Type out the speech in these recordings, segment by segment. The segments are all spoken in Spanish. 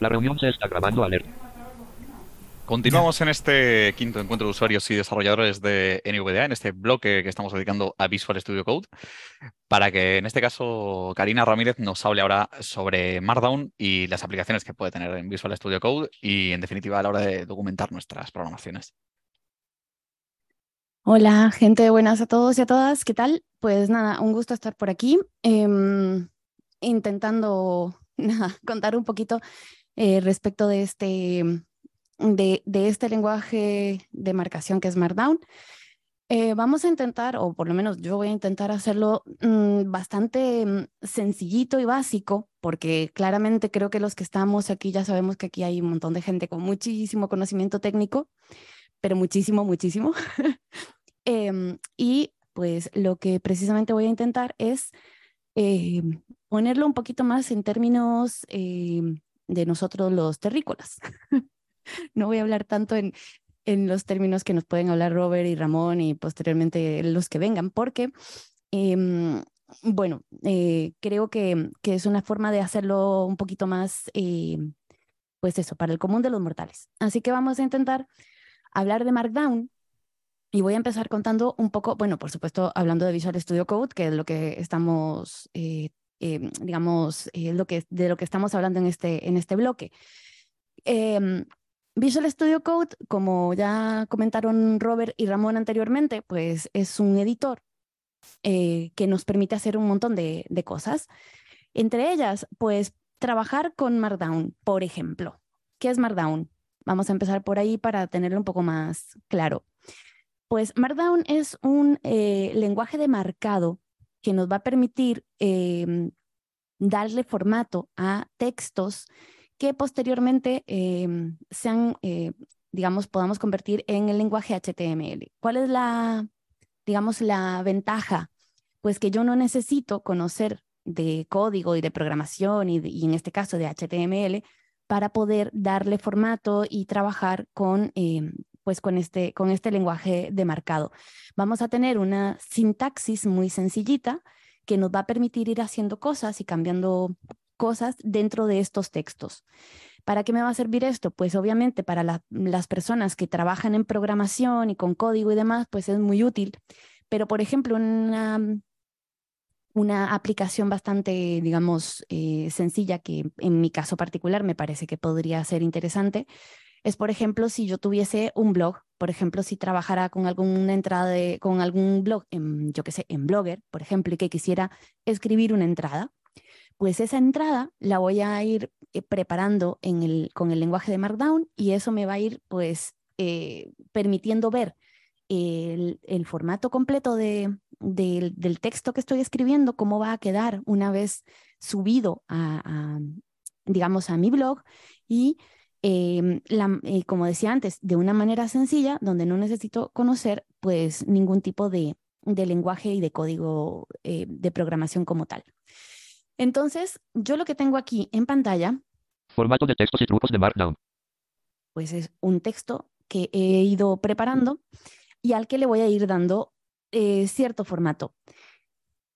La reunión se está grabando alerta. Continuamos en este quinto encuentro de usuarios y desarrolladores de NVDA, en este bloque que estamos dedicando a Visual Studio Code, para que en este caso Karina Ramírez nos hable ahora sobre Markdown y las aplicaciones que puede tener en Visual Studio Code y en definitiva a la hora de documentar nuestras programaciones. Hola, gente, buenas a todos y a todas. ¿Qué tal? Pues nada, un gusto estar por aquí, em, intentando contar un poquito eh, respecto de este de, este lenguaje de marcación que es Markdown. Eh, vamos a intentar, o por lo menos yo voy a intentar hacerlo mm, bastante mm, sencillito y básico, porque claramente creo que los que estamos aquí ya sabemos que aquí hay un montón de gente con muchísimo conocimiento técnico, pero muchísimo, muchísimo. Em, y pues lo que precisamente voy a intentar es eh, ponerlo un poquito más en términos em, de nosotros los terrícolas. no voy a hablar tanto en, en los términos que nos pueden hablar Robert y Ramón y posteriormente los que vengan, porque, em, bueno, eh, creo que, que, es una forma de hacerlo un poquito más, eh, pues eso, para el común de los mortales. Así que vamos a intentar hablar de Markdown. Y voy a empezar contando un poco, bueno, por supuesto, hablando de Visual Studio Code, que es lo que estamos, eh, em, digamos, lo que, de lo que estamos hablando en este, en este bloque. Em, Visual Studio Code, como ya comentaron Robert y Ramón anteriormente, pues es un editor eh, que nos permite hacer un montón de, cosas. Entre ellas, pues trabajar con Markdown, por ejemplo. ¿Qué es Markdown? Vamos a empezar por ahí para tenerlo un poco más claro. Pues Markdown es un eh, lenguaje de marcado que nos va a permitir em, darle formato a textos que posteriormente em, sean, eh, digamos, podamos convertir en el lenguaje HTML. ¿Cuál es la, digamos, la ventaja? Pues que yo no necesito conocer de código y de programación y, en este caso de HTML para poder darle formato y trabajar con, em, pues con, este, con este lenguaje de marcado. Vamos a tener una sintaxis muy sencillita que nos va a permitir ir haciendo cosas y cambiando cosas dentro de estos textos. ¿Para qué me va a servir esto? Pues obviamente para las personas que trabajan en programación y con código y demás, pues es muy útil. Pero, por ejemplo, una, una aplicación bastante, digamos, eh, sencilla que en mi caso particular me parece que podría ser interesante es, por ejemplo, si yo tuviese un blog, por ejemplo, si trabajara con alguna entrada de, con algún blog, en, yo qué sé, en Blogger, por ejemplo, y que quisiera escribir una entrada, pues esa entrada la voy a ir eh, preparando en el, con el lenguaje de Markdown y eso me va a ir pues eh, permitiendo ver el, formato completo de, del texto que estoy escribiendo, cómo va a quedar una vez subido a, digamos, a mi blog y em, eh, como decía antes, de una manera sencilla, donde no necesito conocer pues ningún tipo de, de lenguaje y de código de programación como tal. Entonces, yo lo que tengo aquí en pantalla. Formato de textos y trucos de Markdown. Pues es un texto que he ido preparando y al que le voy a ir dando eh, cierto formato.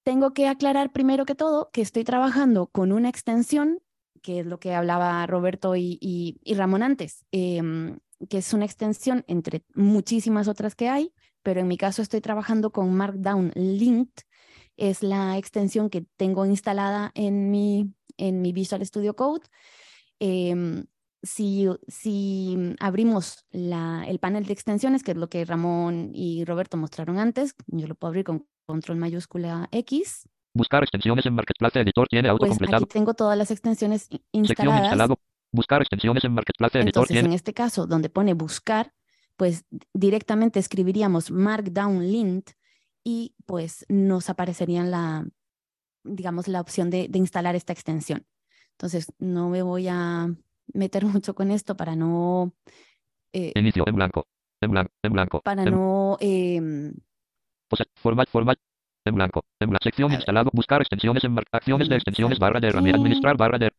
Tengo que aclarar primero que todo que estoy trabajando con una extensión, que es lo que hablaba Roberto y, Ramón antes, em, que es una extensión entre muchísimas otras que hay, pero en mi caso estoy trabajando con Markdown Linked, es la extensión que tengo instalada en mi, en mi Visual Studio Code. Em, si, si, abrimos la, el panel de extensiones, que es lo que Ramón y Roberto mostraron antes, yo lo puedo abrir con control mayúscula X. Buscar extensiones en Marketplace Editor tiene pues autocompletado. aquí tengo todas las extensiones instaladas. instalado. Buscar extensiones en Marketplace Editor Entonces, en este caso, donde pone buscar, pues directamente escribiríamos Markdown Lint y pues nos aparecería la, digamos, la opción de, instalar esta extensión. Entonces, no me voy a meter mucho con esto para no... Eh, Inicio en blanco, en blanco, en blanco. Para no... Eh, format, format, en blanco, en blanco. Sección instalado, buscar extensiones en acciones de extensiones, barra de herramienta, administrar, barra de...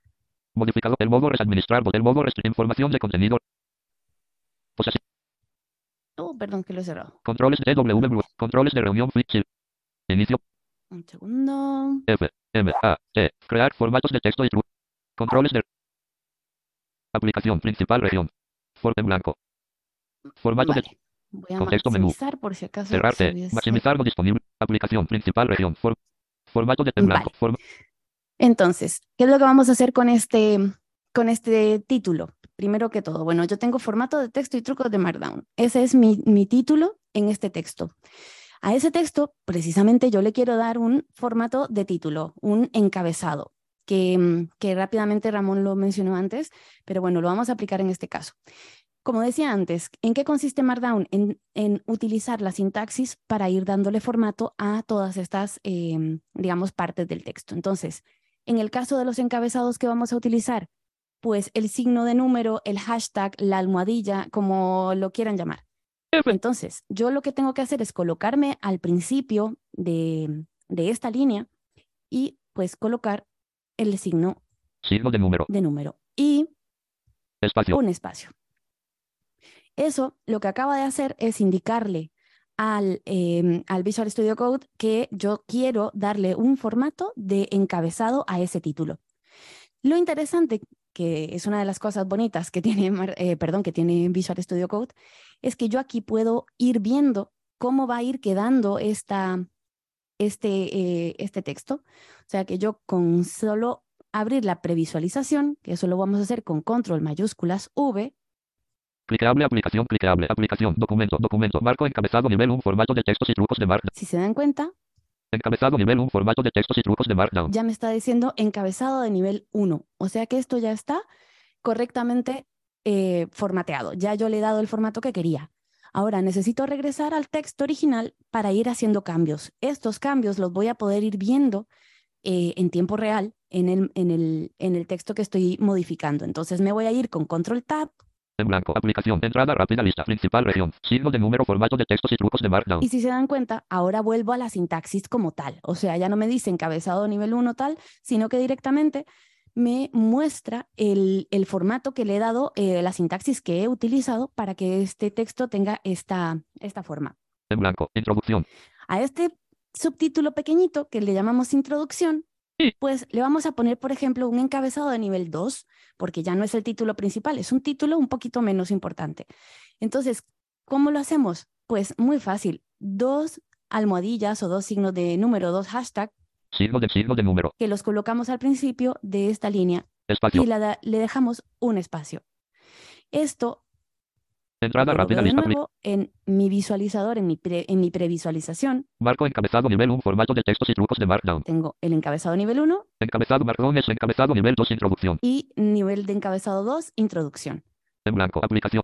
Modificado, el modo es administrar, el modo es información de contenido. Oh, perdón, que lo he cerrado. Controles de W, controles de reunión, Inicio. Un segundo. F, M, A, E. Crear formatos de texto y. Controles de. Aplicación principal región. For en blanco. Formato de. Voy a Contexto menú. maximizar por si acaso. cerrar se T. hubiese- Maximizar no disponible. Aplicación principal región. For- formato de blanco. Vale. Forma- Entonces, ¿qué es lo que vamos a hacer con este, con este título? Primero que todo, bueno, yo tengo formato de texto y trucos de Markdown. Ese es mi, mi título en este texto. A ese texto, precisamente, yo le quiero dar un formato de título, un encabezado, que, que rápidamente Ramón lo mencionó antes, pero bueno, lo vamos a aplicar en este caso. Como decía antes, ¿en qué consiste Markdown? En, en utilizar la sintaxis para ir dándole formato a todas estas, em, digamos, partes del texto. Entonces, en el caso de los encabezados que vamos a utilizar, pues el signo de número, el hashtag, la almohadilla, como lo quieran llamar. Entonces, yo lo que tengo que hacer es colocarme al principio de, de esta línea y pues colocar el signo Signo de número. de número y Espacio. un espacio. Eso lo que acaba de hacer es indicarle al, em, al Visual Studio Code que yo quiero darle un formato de encabezado a ese título. Lo interesante, que es una de las cosas bonitas que tiene, eh, perdón, que tiene Visual Studio Code, es que yo aquí puedo ir viendo cómo va a ir quedando esta, este, eh, este texto. O sea que yo con solo abrir la previsualización, que eso lo vamos a hacer con control mayúsculas V, Cliqueable aplicación. Cliqueable aplicación. Documento. Documento. Marco encabezado nivel 1. Formato de textos y trucos de Markdown. si se dan cuenta, Encabezado nivel 1. Formato de textos y trucos de Markdown. ya me está diciendo encabezado de nivel 1. O sea que esto ya está correctamente eh, formateado. Ya yo le he dado el formato que quería. Ahora necesito regresar al texto original para ir haciendo cambios. Estos cambios los voy a poder ir viendo eh, en tiempo real en el, en, el, en el texto que estoy modificando. Entonces me voy a ir con control tab En blanco. Aplicación. Entrada rápida. Lista. Principal región. Signo de número. Formato de textos y trucos de Markdown. Y si se dan cuenta, ahora vuelvo a la sintaxis como tal. O sea, ya no me dice encabezado nivel 1 tal, sino que directamente me muestra el, el formato que le he dado, eh, la sintaxis que he utilizado para que este texto tenga esta, esta forma. En blanco. Introducción. A este subtítulo pequeñito que le llamamos introducción. Pues le vamos a poner, por ejemplo, un encabezado de nivel 2, porque ya no es el título principal, es un título un poquito menos importante. Entonces, ¿cómo lo hacemos? Pues muy fácil, dos almohadillas o dos signos de número, dos hashtags, Signo de signo de número. que los colocamos al principio de esta línea Espacio. y la le dejamos un espacio. Esto Entrada rápida. de nuevo en mi visualizador, en mi, pre- en mi previsualización, Marco encabezado nivel 1. Formato de textos y trucos de Markdown. tengo el encabezado nivel 1 Encabezado Markdown es encabezado nivel 2. Introducción. y nivel de encabezado 2, introducción. En blanco. Aplicación.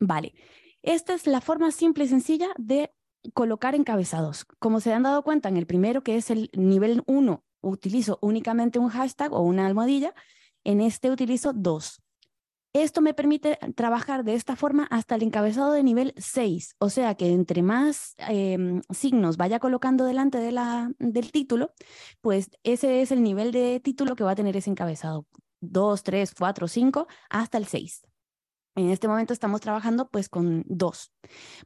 Vale, esta es la forma simple y sencilla de colocar encabezados. Como se han dado cuenta, en el primero, que es el nivel 1, utilizo únicamente un hashtag o una almohadilla. En este utilizo dos. Esto me permite trabajar de esta forma hasta el encabezado de nivel 6. O sea que entre más em, signos vaya colocando delante de la, del título, pues ese es el nivel de título que va a tener ese encabezado. 2, 3, 4, 5, hasta el 6. En este momento estamos trabajando pues con dos.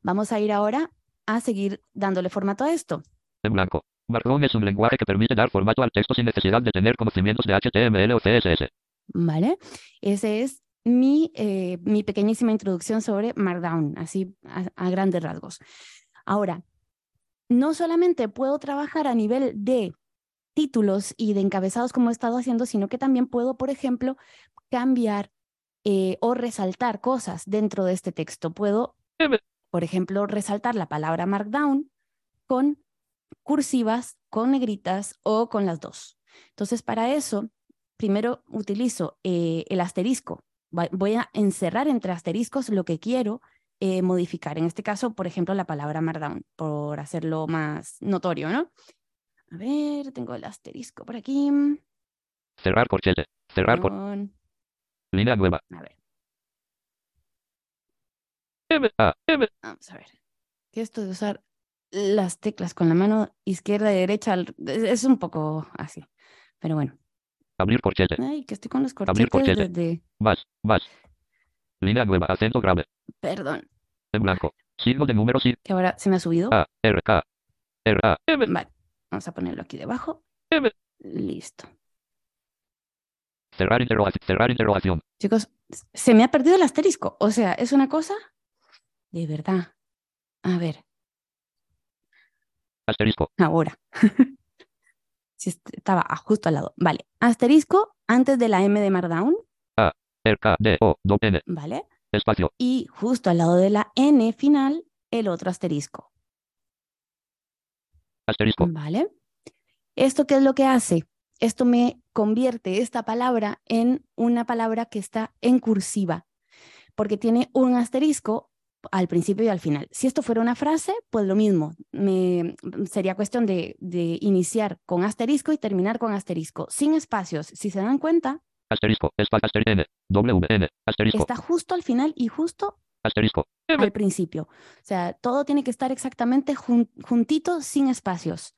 Vamos a ir ahora a seguir dándole formato a esto. En blanco. Markdown es un lenguaje que permite dar formato al texto sin necesidad de tener conocimientos de HTML o CSS. ¿Vale? Ese es mi, eh, mi pequeñísima introducción sobre Markdown, así a, a grandes rasgos. Ahora, no solamente puedo trabajar a nivel de títulos y de encabezados como he estado haciendo, sino que también puedo, por ejemplo, cambiar eh, o resaltar cosas dentro de este texto. Puedo, por ejemplo, resaltar la palabra Markdown con cursivas, con negritas o con las dos. Entonces, para eso, primero utilizo eh, el asterisco. Voy a encerrar entre asteriscos lo que quiero eh, modificar. En este caso, por ejemplo, la palabra Markdown, por hacerlo más notorio, ¿no? A ver, tengo el asterisco por aquí. Cerrar corchete. Cerrar Con- Línea nueva. A ver, M. A. M. vamos a ver. Que esto de usar las teclas con la mano izquierda y derecha es un poco así. Pero bueno. Abrir corchete. Ay, que estoy con los Abrir corchetes corchete. desde... Más. Más. Línea nueva. Acento grave. Perdón, En blanco. Signo de número. Signo. que ahora se me ha subido. A. R. K. R. A. M. Vale, vamos a ponerlo aquí debajo. M. Listo. Cerrar interrogación. Cerrar interrogación. Chicos, se me ha perdido el asterisco. O sea, es una cosa de verdad. A ver, Asterisco. ahora. Si est- estaba justo al lado. Vale. Asterisco antes de la M de Markdown, R, K, D, O, do, N. ¿vale? Espacio. Y justo al lado de la N final, el otro asterisco. Asterisco. ¿Vale? ¿Esto qué es lo que hace? Esto me convierte esta palabra en una palabra que está en cursiva, porque tiene un asterisco al principio y al final. Si esto fuera una frase, pues lo mismo. Me, sería cuestión de, de iniciar con asterisco y terminar con asterisco, sin espacios. Si se dan cuenta, Asterisco. Espacio. Asterisco. N. W, N. Asterisco. está justo al final y justo Asterisco. Al principio. O sea, todo tiene que estar exactamente jun- juntito, sin espacios.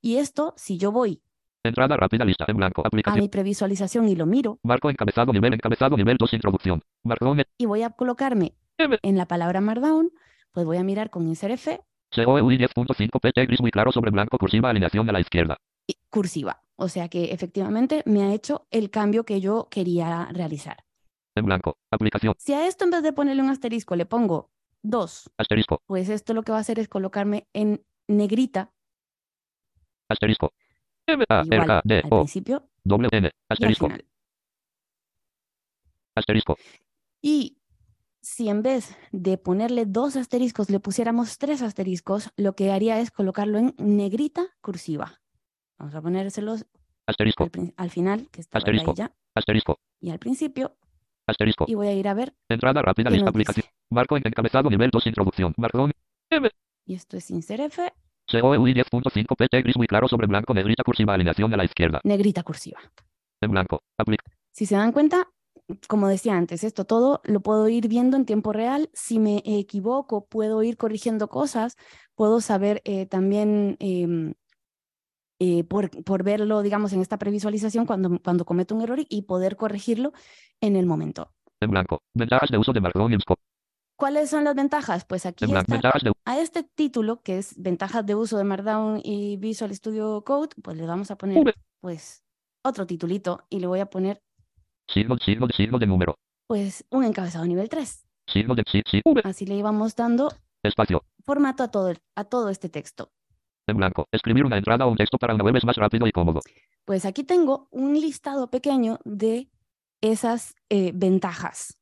Y esto, si yo voy Entrada rápida. Lista en blanco. a Aplicación. mi previsualización y lo miro, Marco encabezado. Nivel encabezado. Nivel 2. Introducción. Marcón. y voy a colocarme. en la palabra Markdown, pues voy a mirar con insert F COEUI 10.5 PT gris muy claro sobre blanco cursiva alineación a la izquierda. y cursiva. O sea que efectivamente me ha hecho el cambio que yo quería realizar. En blanco. Aplicación. Si a esto en vez de ponerle un asterisco le pongo dos, Asterisco. pues esto lo que va a hacer es colocarme en negrita, Asterisco. M. A. R. K, D. al O. principio W. N. y al Asterisco. final. Asterisco. Y si en vez de ponerle dos asteriscos le pusiéramos tres asteriscos, lo que haría es colocarlo en negrita cursiva. Vamos a ponérselos Asterisco. al, al final, que está Asterisco. ya, Asterisco. y al principio, Asterisco. y voy a ir a ver Entrada rápida. Lista. Aplicación. Marco en encabezado. Nivel 2. Introducción. Marcón. Y esto es insert F, COEUI 10.5 PT gris muy claro sobre blanco negrita cursiva alineación a la izquierda. negrita cursiva. En blanco. Aplica. Si se dan cuenta, como decía antes, esto todo lo puedo ir viendo en tiempo real. Si me equivoco, puedo ir corrigiendo cosas, puedo saber eh, también em, eh, por, por verlo, digamos, en esta previsualización cuando, cuando cometo un error y, poder corregirlo en el momento. En blanco. Ventajas de uso de. ¿Cuáles son las ventajas? Pues aquí está. A este título, que es Ventajas de uso de Markdown y Visual Studio Code, pues le vamos a poner pues otro titulito y le voy a poner signo, signo signo de número. pues un encabezado nivel 3. Signo de sí, sí, V. Así le íbamos dando Espacio. formato a todo, el- a todo este texto. En blanco. Escribir una entrada o un texto para una web es más rápido y cómodo. Pues aquí tengo un listado pequeño de esas eh, ventajas,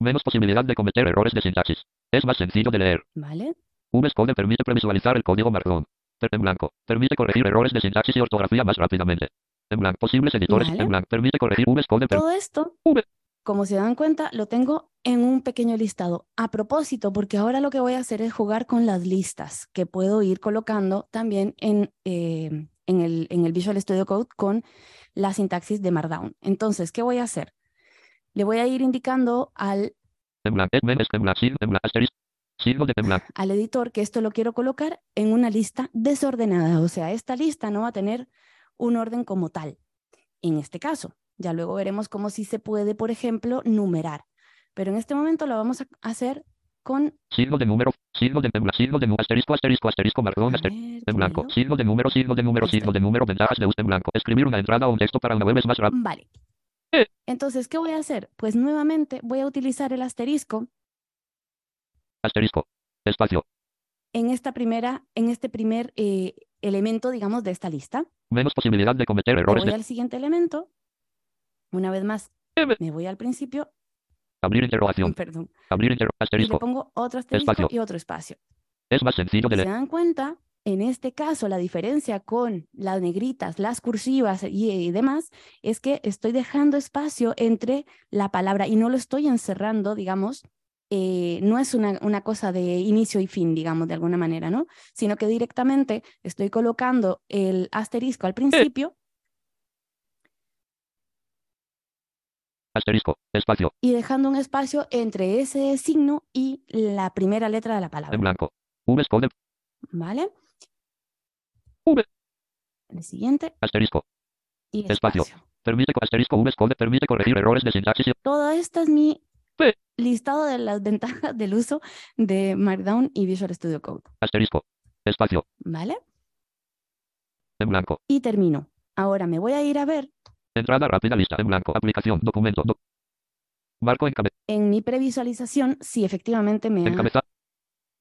Menos posibilidad de cometer errores de sintaxis. Es más sencillo de leer. ¿vale? VS Code permite previsualizar el código. Per- En blanco. Permite corregir errores de sintaxis y ortografía más rápidamente. En blanco. Posibles editores. Vale. En blanco. Permite corregir VS Todo esto, V. como se dan cuenta, lo tengo en un pequeño listado. A propósito, porque ahora lo que voy a hacer es jugar con las listas que puedo ir colocando también en, eh, en, el, en el Visual Studio Code con la sintaxis de Markdown. Entonces, ¿qué voy a hacer? Le voy a ir indicando al al editor que esto lo quiero colocar en una lista desordenada. O sea, esta lista no va a tener un orden como tal. En este caso, ya luego veremos cómo sí se puede, por ejemplo, numerar. Pero en este momento lo vamos a hacer con... Signo de número. Signo de. Signo de número. Asterisco. Asterisco. Asterisco. Ver, asterisco. ¿qué En blanco. Signo de número. Signo de número. Este. Signo de número. Ventajas de uso en blanco. Escribir una entrada o un texto para una web es más rápido. Vale. Eh. Entonces, ¿qué voy a hacer? Pues nuevamente voy a utilizar el asterisco Asterisco. Espacio. en esta primera, en este primer eh, elemento, digamos, de esta lista. Menos posibilidad de cometer Me errores voy de al siguiente elemento. Una vez más, me voy al principio, abrir interrogación. perdón, Abrir inter y le asterisco. pongo otro asterisco Espacio. y otro espacio. Es más sencillo de Si se leer. dan cuenta, en este caso la diferencia con las negritas, las cursivas y, y demás es que estoy dejando espacio entre la palabra y no lo estoy encerrando, digamos, eh, no es una, una cosa de inicio y fin, digamos, de alguna manera, ¿no? Sino que directamente estoy colocando el asterisco al principio Asterisco. Espacio. y dejando un espacio entre ese signo y la primera letra de la En palabra, blanco. VS Code. ¿vale? V. El siguiente Asterisco. y Espacio. espacio. Permite co- asterisco Code. Permite corregir errores de sintaxis y Todo esto es mi. Listado de las ventajas del uso de Markdown y Visual Studio Code, asterisco. Espacio. ¿vale? En blanco. Y termino. Ahora me voy a ir a ver Entrada rápida lista en blanco. Aplicación. Documento. doc- Marco encabe- En mi previsualización, si efectivamente me encabezado.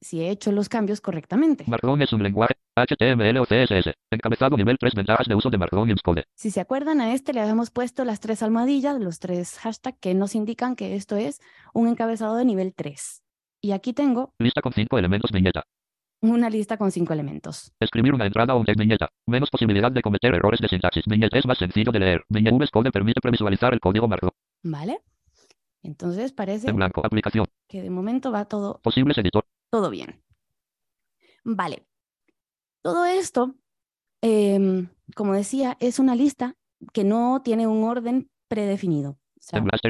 Si he hecho los cambios correctamente. Markdown es un lenguaje HTML o CSS. Encabezado nivel 3 ventajas de uso de Markdown en Xcode. Si se acuerdan, a este le habíamos puesto las tres almohadillas, los tres hashtags que nos indican que esto es un encabezado de nivel 3. Y aquí tengo Lista con 5 elementos viñeta. una lista con cinco elementos. Escribir una entrada o un text viñeta. Menos posibilidad de cometer errores de sintaxis. Viñeta es más sencillo de leer. Viñeta Code permite previsualizar el código Markdown. ¿Vale? Entonces parece En blanco. Aplicación. que de momento va todo, Posibles editor. Todo bien. Vale. Todo esto, em, como decía, es una lista que no tiene un orden predefinido. O sea, esto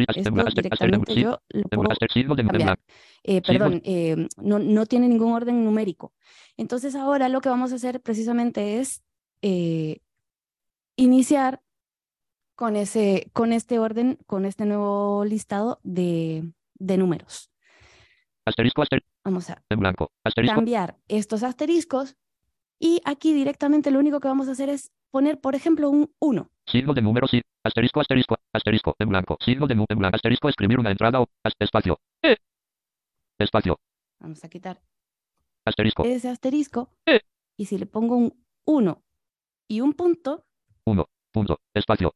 directamente yo lo puedo cambiar. Eh, perdón, eh, no, no tiene ningún orden numérico. Entonces ahora lo que vamos a hacer precisamente es eh, iniciar con, ese, con este orden, con este nuevo listado de, de números. Asterisco. Asterisco. Vamos a En blanco. Asterisco. cambiar estos asteriscos y aquí directamente lo único que vamos a hacer es poner, por ejemplo, un 1. Signo de número sí. Asterisco, asterisco, asterisco, en blanco. Signo de número en blanco. Asterisco, escribir una entrada o espacio. Eh. Espacio. Vamos a quitar Asterisco. ese asterisco Eh. y si le pongo un 1 y un punto, Uno. Punto. Espacio.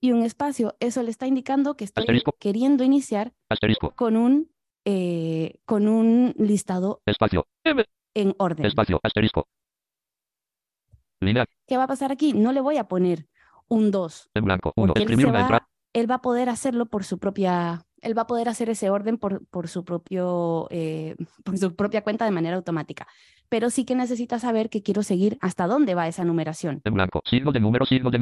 y un espacio, eso le está indicando que estoy Asterisco. queriendo iniciar Asterisco. con un, eh, con un listado Espacio. En orden. Espacio. Asterisco. Línea. ¿Qué va a pasar aquí? No le voy a poner un 2, En blanco. Uno. porque él, Escribir se una va- entrada. él va a poder hacerlo por su propia, él va a poder hacer ese orden por, por su propio, eh, por su propia cuenta de manera automática. Pero sí que necesita saber que quiero seguir hasta dónde va esa numeración. En blanco. Signo de número. Signo de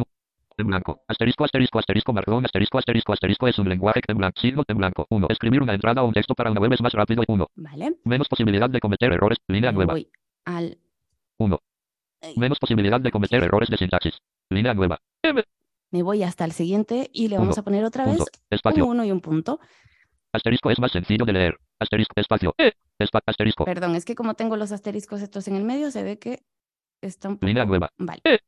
En blanco. Asterisco, asterisco, asterisco, marrón, asterisco, asterisco, asterisco es un lenguaje en blanco. Signo en blanco. Uno. Escribir una entrada o un texto para una web es más rápido. Uno. ¿Vale? Menos posibilidad de cometer errores. Línea nueva. voy al Uno. Menos posibilidad de cometer errores de sintaxis. Línea nueva. Me voy hasta el siguiente y le vamos Uno, a poner otra vez Punto. un Espacio. 1 y un punto. Asterisco es más sencillo de leer. Asterisco. Espacio. E. Espa- asterisco. Perdón, es que como tengo los asteriscos estos en el medio, se ve que está un poco... Línea nueva. Vale. Eh.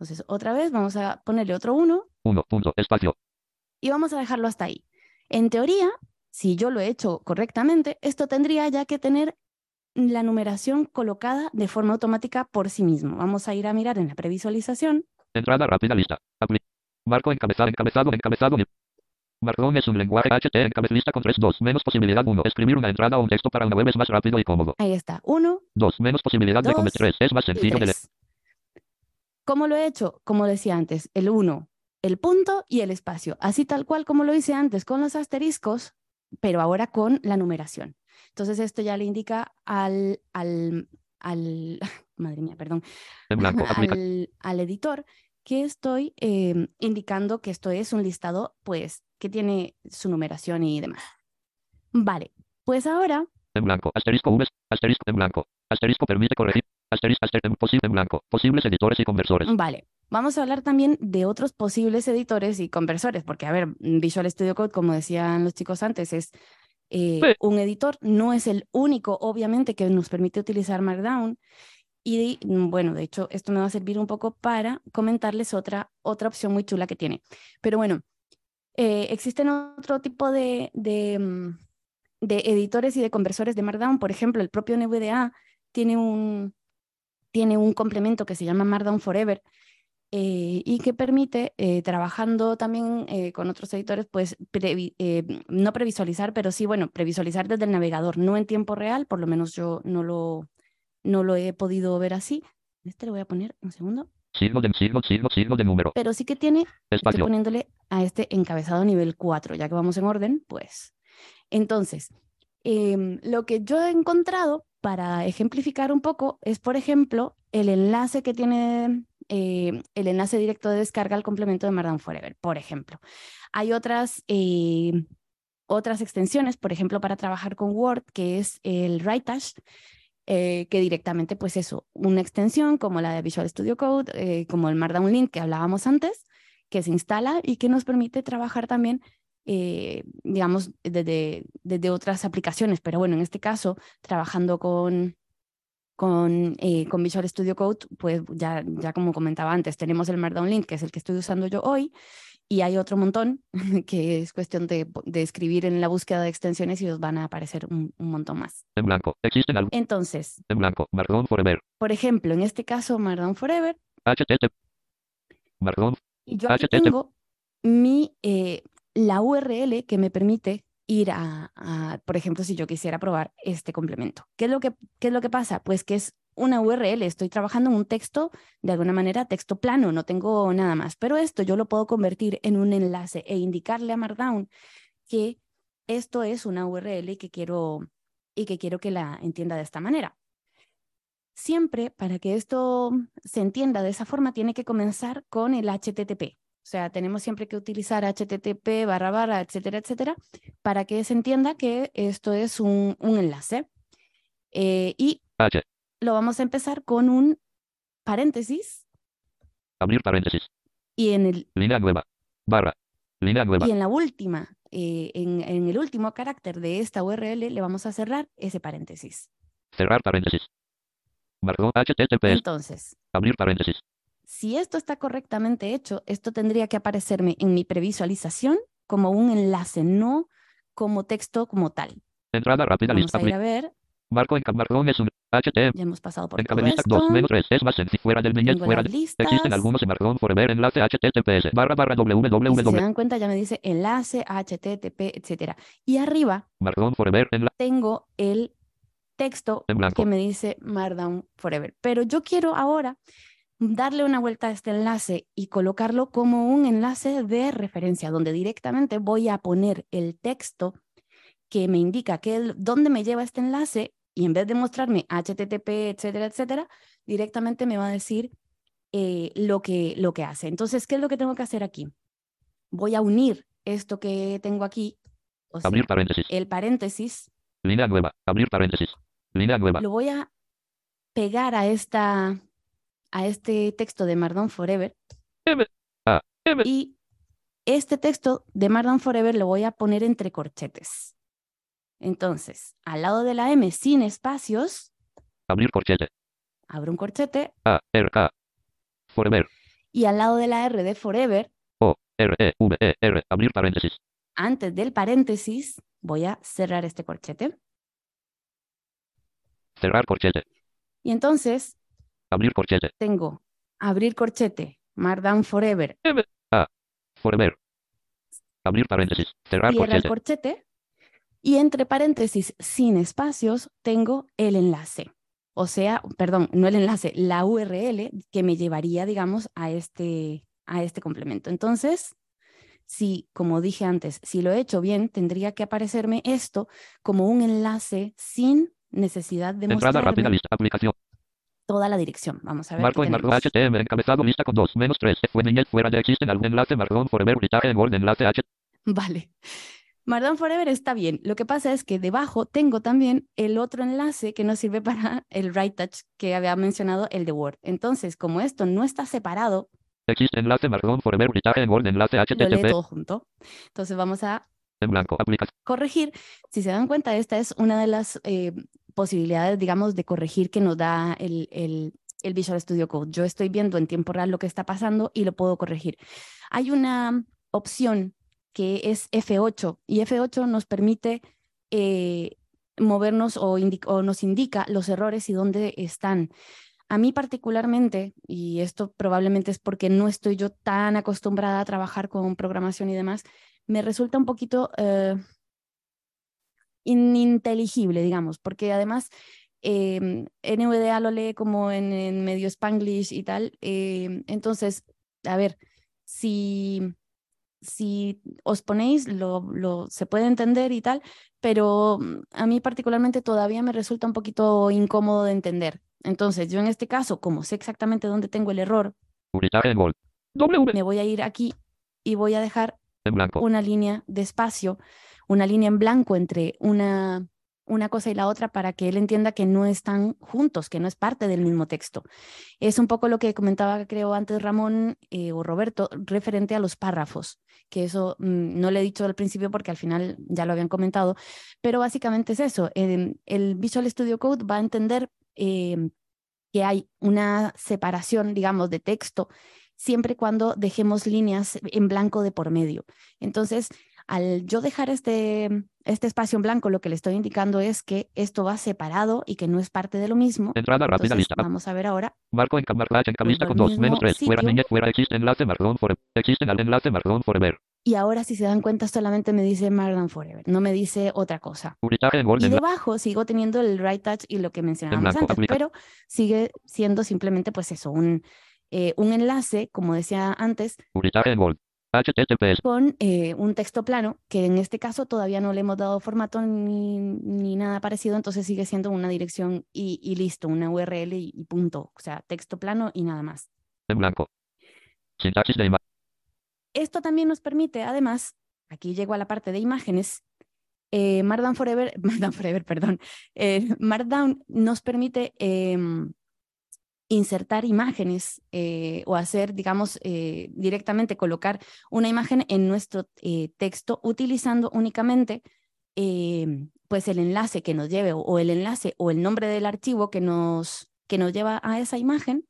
Entonces, otra vez vamos a ponerle otro 1 Uno. Punto. Espacio. y vamos a dejarlo hasta ahí. En teoría, si yo lo he hecho correctamente, esto tendría ya que tener la numeración colocada de forma automática por sí mismo. Vamos a ir a mirar en la previsualización. Entrada rápida lista. Apli- Marco encabezado, encabezado, encabezado. Markdown es un lenguaje HT encabez lista con 3, 2. Menos posibilidad 1. Escribir una entrada o un texto para una web es más rápido y cómodo. Ahí está, 1 2. Menos posibilidad de Dos cometer 3. Es más sencillo de leer. 3. ¿Cómo lo he hecho? Como decía antes, el 1, el punto y el espacio. Así tal cual como lo hice antes con los asteriscos, pero ahora con la numeración. Entonces esto ya le indica al, al, al madre mía, perdón, blanco. Al, al editor que estoy eh, indicando que esto es un listado, pues, que tiene su numeración y demás. Vale, pues ahora, En blanco. Asterisco V. Asterisco en blanco. Asterisco permite corregir. Asterisco, asterisco posible blanco. Posibles editores y conversores. vale, vamos a hablar también de otros posibles editores y conversores, porque, a ver, Visual Studio Code, como decían los chicos antes, es eh, Sí. un editor, no es el único, obviamente, que nos permite utilizar Markdown. Y bueno, de hecho, esto me va a servir un poco para comentarles otra, otra opción muy chula que tiene. Pero bueno, eh, existen otro tipo de, de, mm, de editores y de conversores de Markdown. Por ejemplo, el propio NVDA tiene un, tiene un complemento que se llama Markdown Forever eh, y que permite, eh, trabajando también eh, con otros editores, pues previ- eh, no previsualizar, pero sí, bueno, previsualizar desde el navegador, no en tiempo real, por lo menos yo no lo, no lo he podido ver así. Este le voy a poner un segundo, Signo de signo, signo, signo de número. pero sí que tiene Estoy Espacio. poniéndole a este encabezado nivel 4, ya que vamos en orden, pues. Entonces, em, lo que yo he encontrado para ejemplificar un poco es, por ejemplo, el enlace que tiene, eh, el enlace directo de descarga al complemento de Markdown Forever, por ejemplo. Hay otras, eh, otras extensiones, por ejemplo, para trabajar con Word, que es el Writash, eh, que directamente, pues eso, una extensión como la de Visual Studio Code, eh, como el Markdown Link que hablábamos antes, que se instala y que nos permite trabajar también, eh, digamos, desde, desde otras aplicaciones, pero bueno, en este caso, trabajando con, con, eh, con Visual Studio Code, pues ya, ya como comentaba antes, tenemos el Markdown Link, que es el que estoy usando yo hoy, y hay otro montón que es cuestión de, de escribir en la búsqueda de extensiones y os van a aparecer un, un montón más. En blanco. Existen algo. Entonces, En blanco. Markdown Forever. por ejemplo, en este caso, Markdown Forever, HTTP. Markdown. y yo aquí HTTP. tengo mi, eh, la URL que me permite ir a, por ejemplo, si yo quisiera probar este complemento. ¿Qué es, lo que, ¿Qué es lo que pasa? Pues que es una URL, estoy trabajando en un texto, de alguna manera, texto plano, no tengo nada más, pero esto yo lo puedo convertir en un enlace e indicarle a Markdown que esto es una URL y que quiero, y que, quiero que la entienda de esta manera. Siempre, para que esto se entienda de esa forma, tiene que comenzar con el HTTP. O sea, tenemos siempre que utilizar HTTP barra barra, etcétera, etcétera, para que se entienda que esto es un, un enlace. Eh, y H. lo vamos a empezar con un paréntesis Abrir paréntesis. y en, el, Línea nueva. Barra. Línea nueva. y en la última, eh, en, en el último carácter de esta URL, le vamos a cerrar ese paréntesis. Cerrar paréntesis. Markdown HTTPS. Entonces, Abrir paréntesis. Si esto está correctamente hecho, esto tendría que aparecerme en mi previsualización como un enlace, no como texto como tal. Entrada rápida Vamos lista. a ir a ver, Marco en Markdown es un HTML. ya hemos pasado por En todo esto. 2 menos 3 es más sencillo. Fuera del viñet. Fuera de. Existen algunos en Markdown Forever. Enlace HTTPS. Barra barra Y si se www. dan cuenta, ya me dice enlace, HTTP, etcétera. Y arriba Markdown Forever. Enlace tengo el texto en que me dice Markdown Forever. Pero yo quiero ahora darle una vuelta a este enlace y colocarlo como un enlace de referencia, donde directamente voy a poner el texto que me indica que dónde me lleva este enlace y en vez de mostrarme HTTP, etcétera, etcétera, directamente me va a decir eh, lo, que, lo que hace. Entonces, ¿qué es lo que tengo que hacer aquí? Voy a unir esto que tengo aquí, o sea, Abrir paréntesis. el paréntesis, Línea nueva. Abrir paréntesis. Línea nueva. lo voy a pegar a esta a este texto de Markdown Forever M. A. M. y este texto de Markdown Forever lo voy a poner entre corchetes. Entonces, al lado de la M sin espacios, Abrir corchete. abro un corchete A. R. A. Forever. y al lado de la R de Forever, O. R. E. V. E. R. Abrir paréntesis. antes del paréntesis, voy a cerrar este corchete. Cerrar corchete. Y entonces Abrir corchete. tengo abrir corchete, Markdown Forever, M. A. Forever. Abrir paréntesis. Cerrar cierra el corchete. y entre paréntesis sin espacios tengo el enlace. O sea, perdón, no el enlace, la URL que me llevaría, digamos, a este, a este complemento. Entonces, si, como dije antes, si lo he hecho bien, tendría que aparecerme esto como un enlace sin necesidad de Entrada rápida mostrarme lista. Aplicación. Toda la dirección. Vamos a ver. Marco en Markdown tenemos. HTML. Encabezado lista con 2 menos 3. Fue viñet. Fuera de. Existen algún enlace. Markdown Forever. En Word. Enlace H. Vale. Markdown Forever está bien. Lo que pasa es que debajo tengo también el otro enlace que nos sirve para el Write Touch que había mencionado, el de Word. Entonces, como esto no está separado, Existe enlace Markdown Forever. En Word. Enlace lo HTTP. todo junto. Entonces vamos a En blanco. Aplicación. corregir. Si se dan cuenta, esta es una de las eh, posibilidades, digamos, de corregir que nos da el, el, el Visual Studio Code. Yo estoy viendo en tiempo real lo que está pasando y lo puedo corregir. Hay una opción que es F8 y F8 nos permite eh, movernos o, o nos indica los errores y dónde están. A mí particularmente, y esto probablemente es porque no estoy yo tan acostumbrada a trabajar con programación y demás, me resulta un poquito eh, ininteligible, digamos, porque además eh, NVDA lo lee como en, en medio spanglish y tal. eh, entonces, a ver, si, si os ponéis, lo, lo, se puede entender y tal, pero mm, a mí particularmente todavía me resulta un poquito incómodo de entender. Entonces, yo en este caso, como sé exactamente dónde tengo el error, me voy a ir aquí y voy a dejar En una línea de espacio, una línea en blanco entre una, una cosa y la otra para que él entienda que no están juntos, que no es parte del mismo texto. Es un poco lo que comentaba, creo, antes Ramón eh, o Roberto, referente a los párrafos, que eso mm, no le he dicho al principio porque al final ya lo habían comentado, pero básicamente es eso. em, el Visual Studio Code va a entender em, que hay una separación, digamos, de texto, siempre cuando dejemos líneas en blanco de por medio. Entonces, al yo dejar este, este espacio en blanco, lo que le estoy indicando es que esto va separado y que no es parte de lo mismo. Entrada rápida Entonces, lista. vamos a ver ahora. Marco en Mark en lista con 2, menos 3. Fuera niñez, fuera existe enlace marrón for Existe al enlace marrón forever. Y ahora, si se dan cuenta, solamente me dice Markdown Forever, no me dice otra cosa. En Y en debajo sigo teniendo el right touch y lo que mencionábamos blanco, antes, aplica. pero sigue siendo simplemente pues eso, un, eh, un enlace, como decía antes, en. HTTPS. con eh, un texto plano, que en este caso todavía no le hemos dado formato ni, ni nada parecido, entonces sigue siendo una dirección y, y listo, una URL y, y punto, o sea, texto plano y nada más. En blanco. Sintaxis de imagen. Esto también nos permite, además, aquí llego a la parte de imágenes, eh, Markdown Forever, Markdown Forever, perdón, eh, Markdown nos permite em, insertar imágenes eh, o hacer, digamos, eh, directamente colocar una imagen en nuestro eh, texto utilizando únicamente em, pues el enlace que nos lleve o, o el enlace o el nombre del archivo que nos, que nos lleva a esa imagen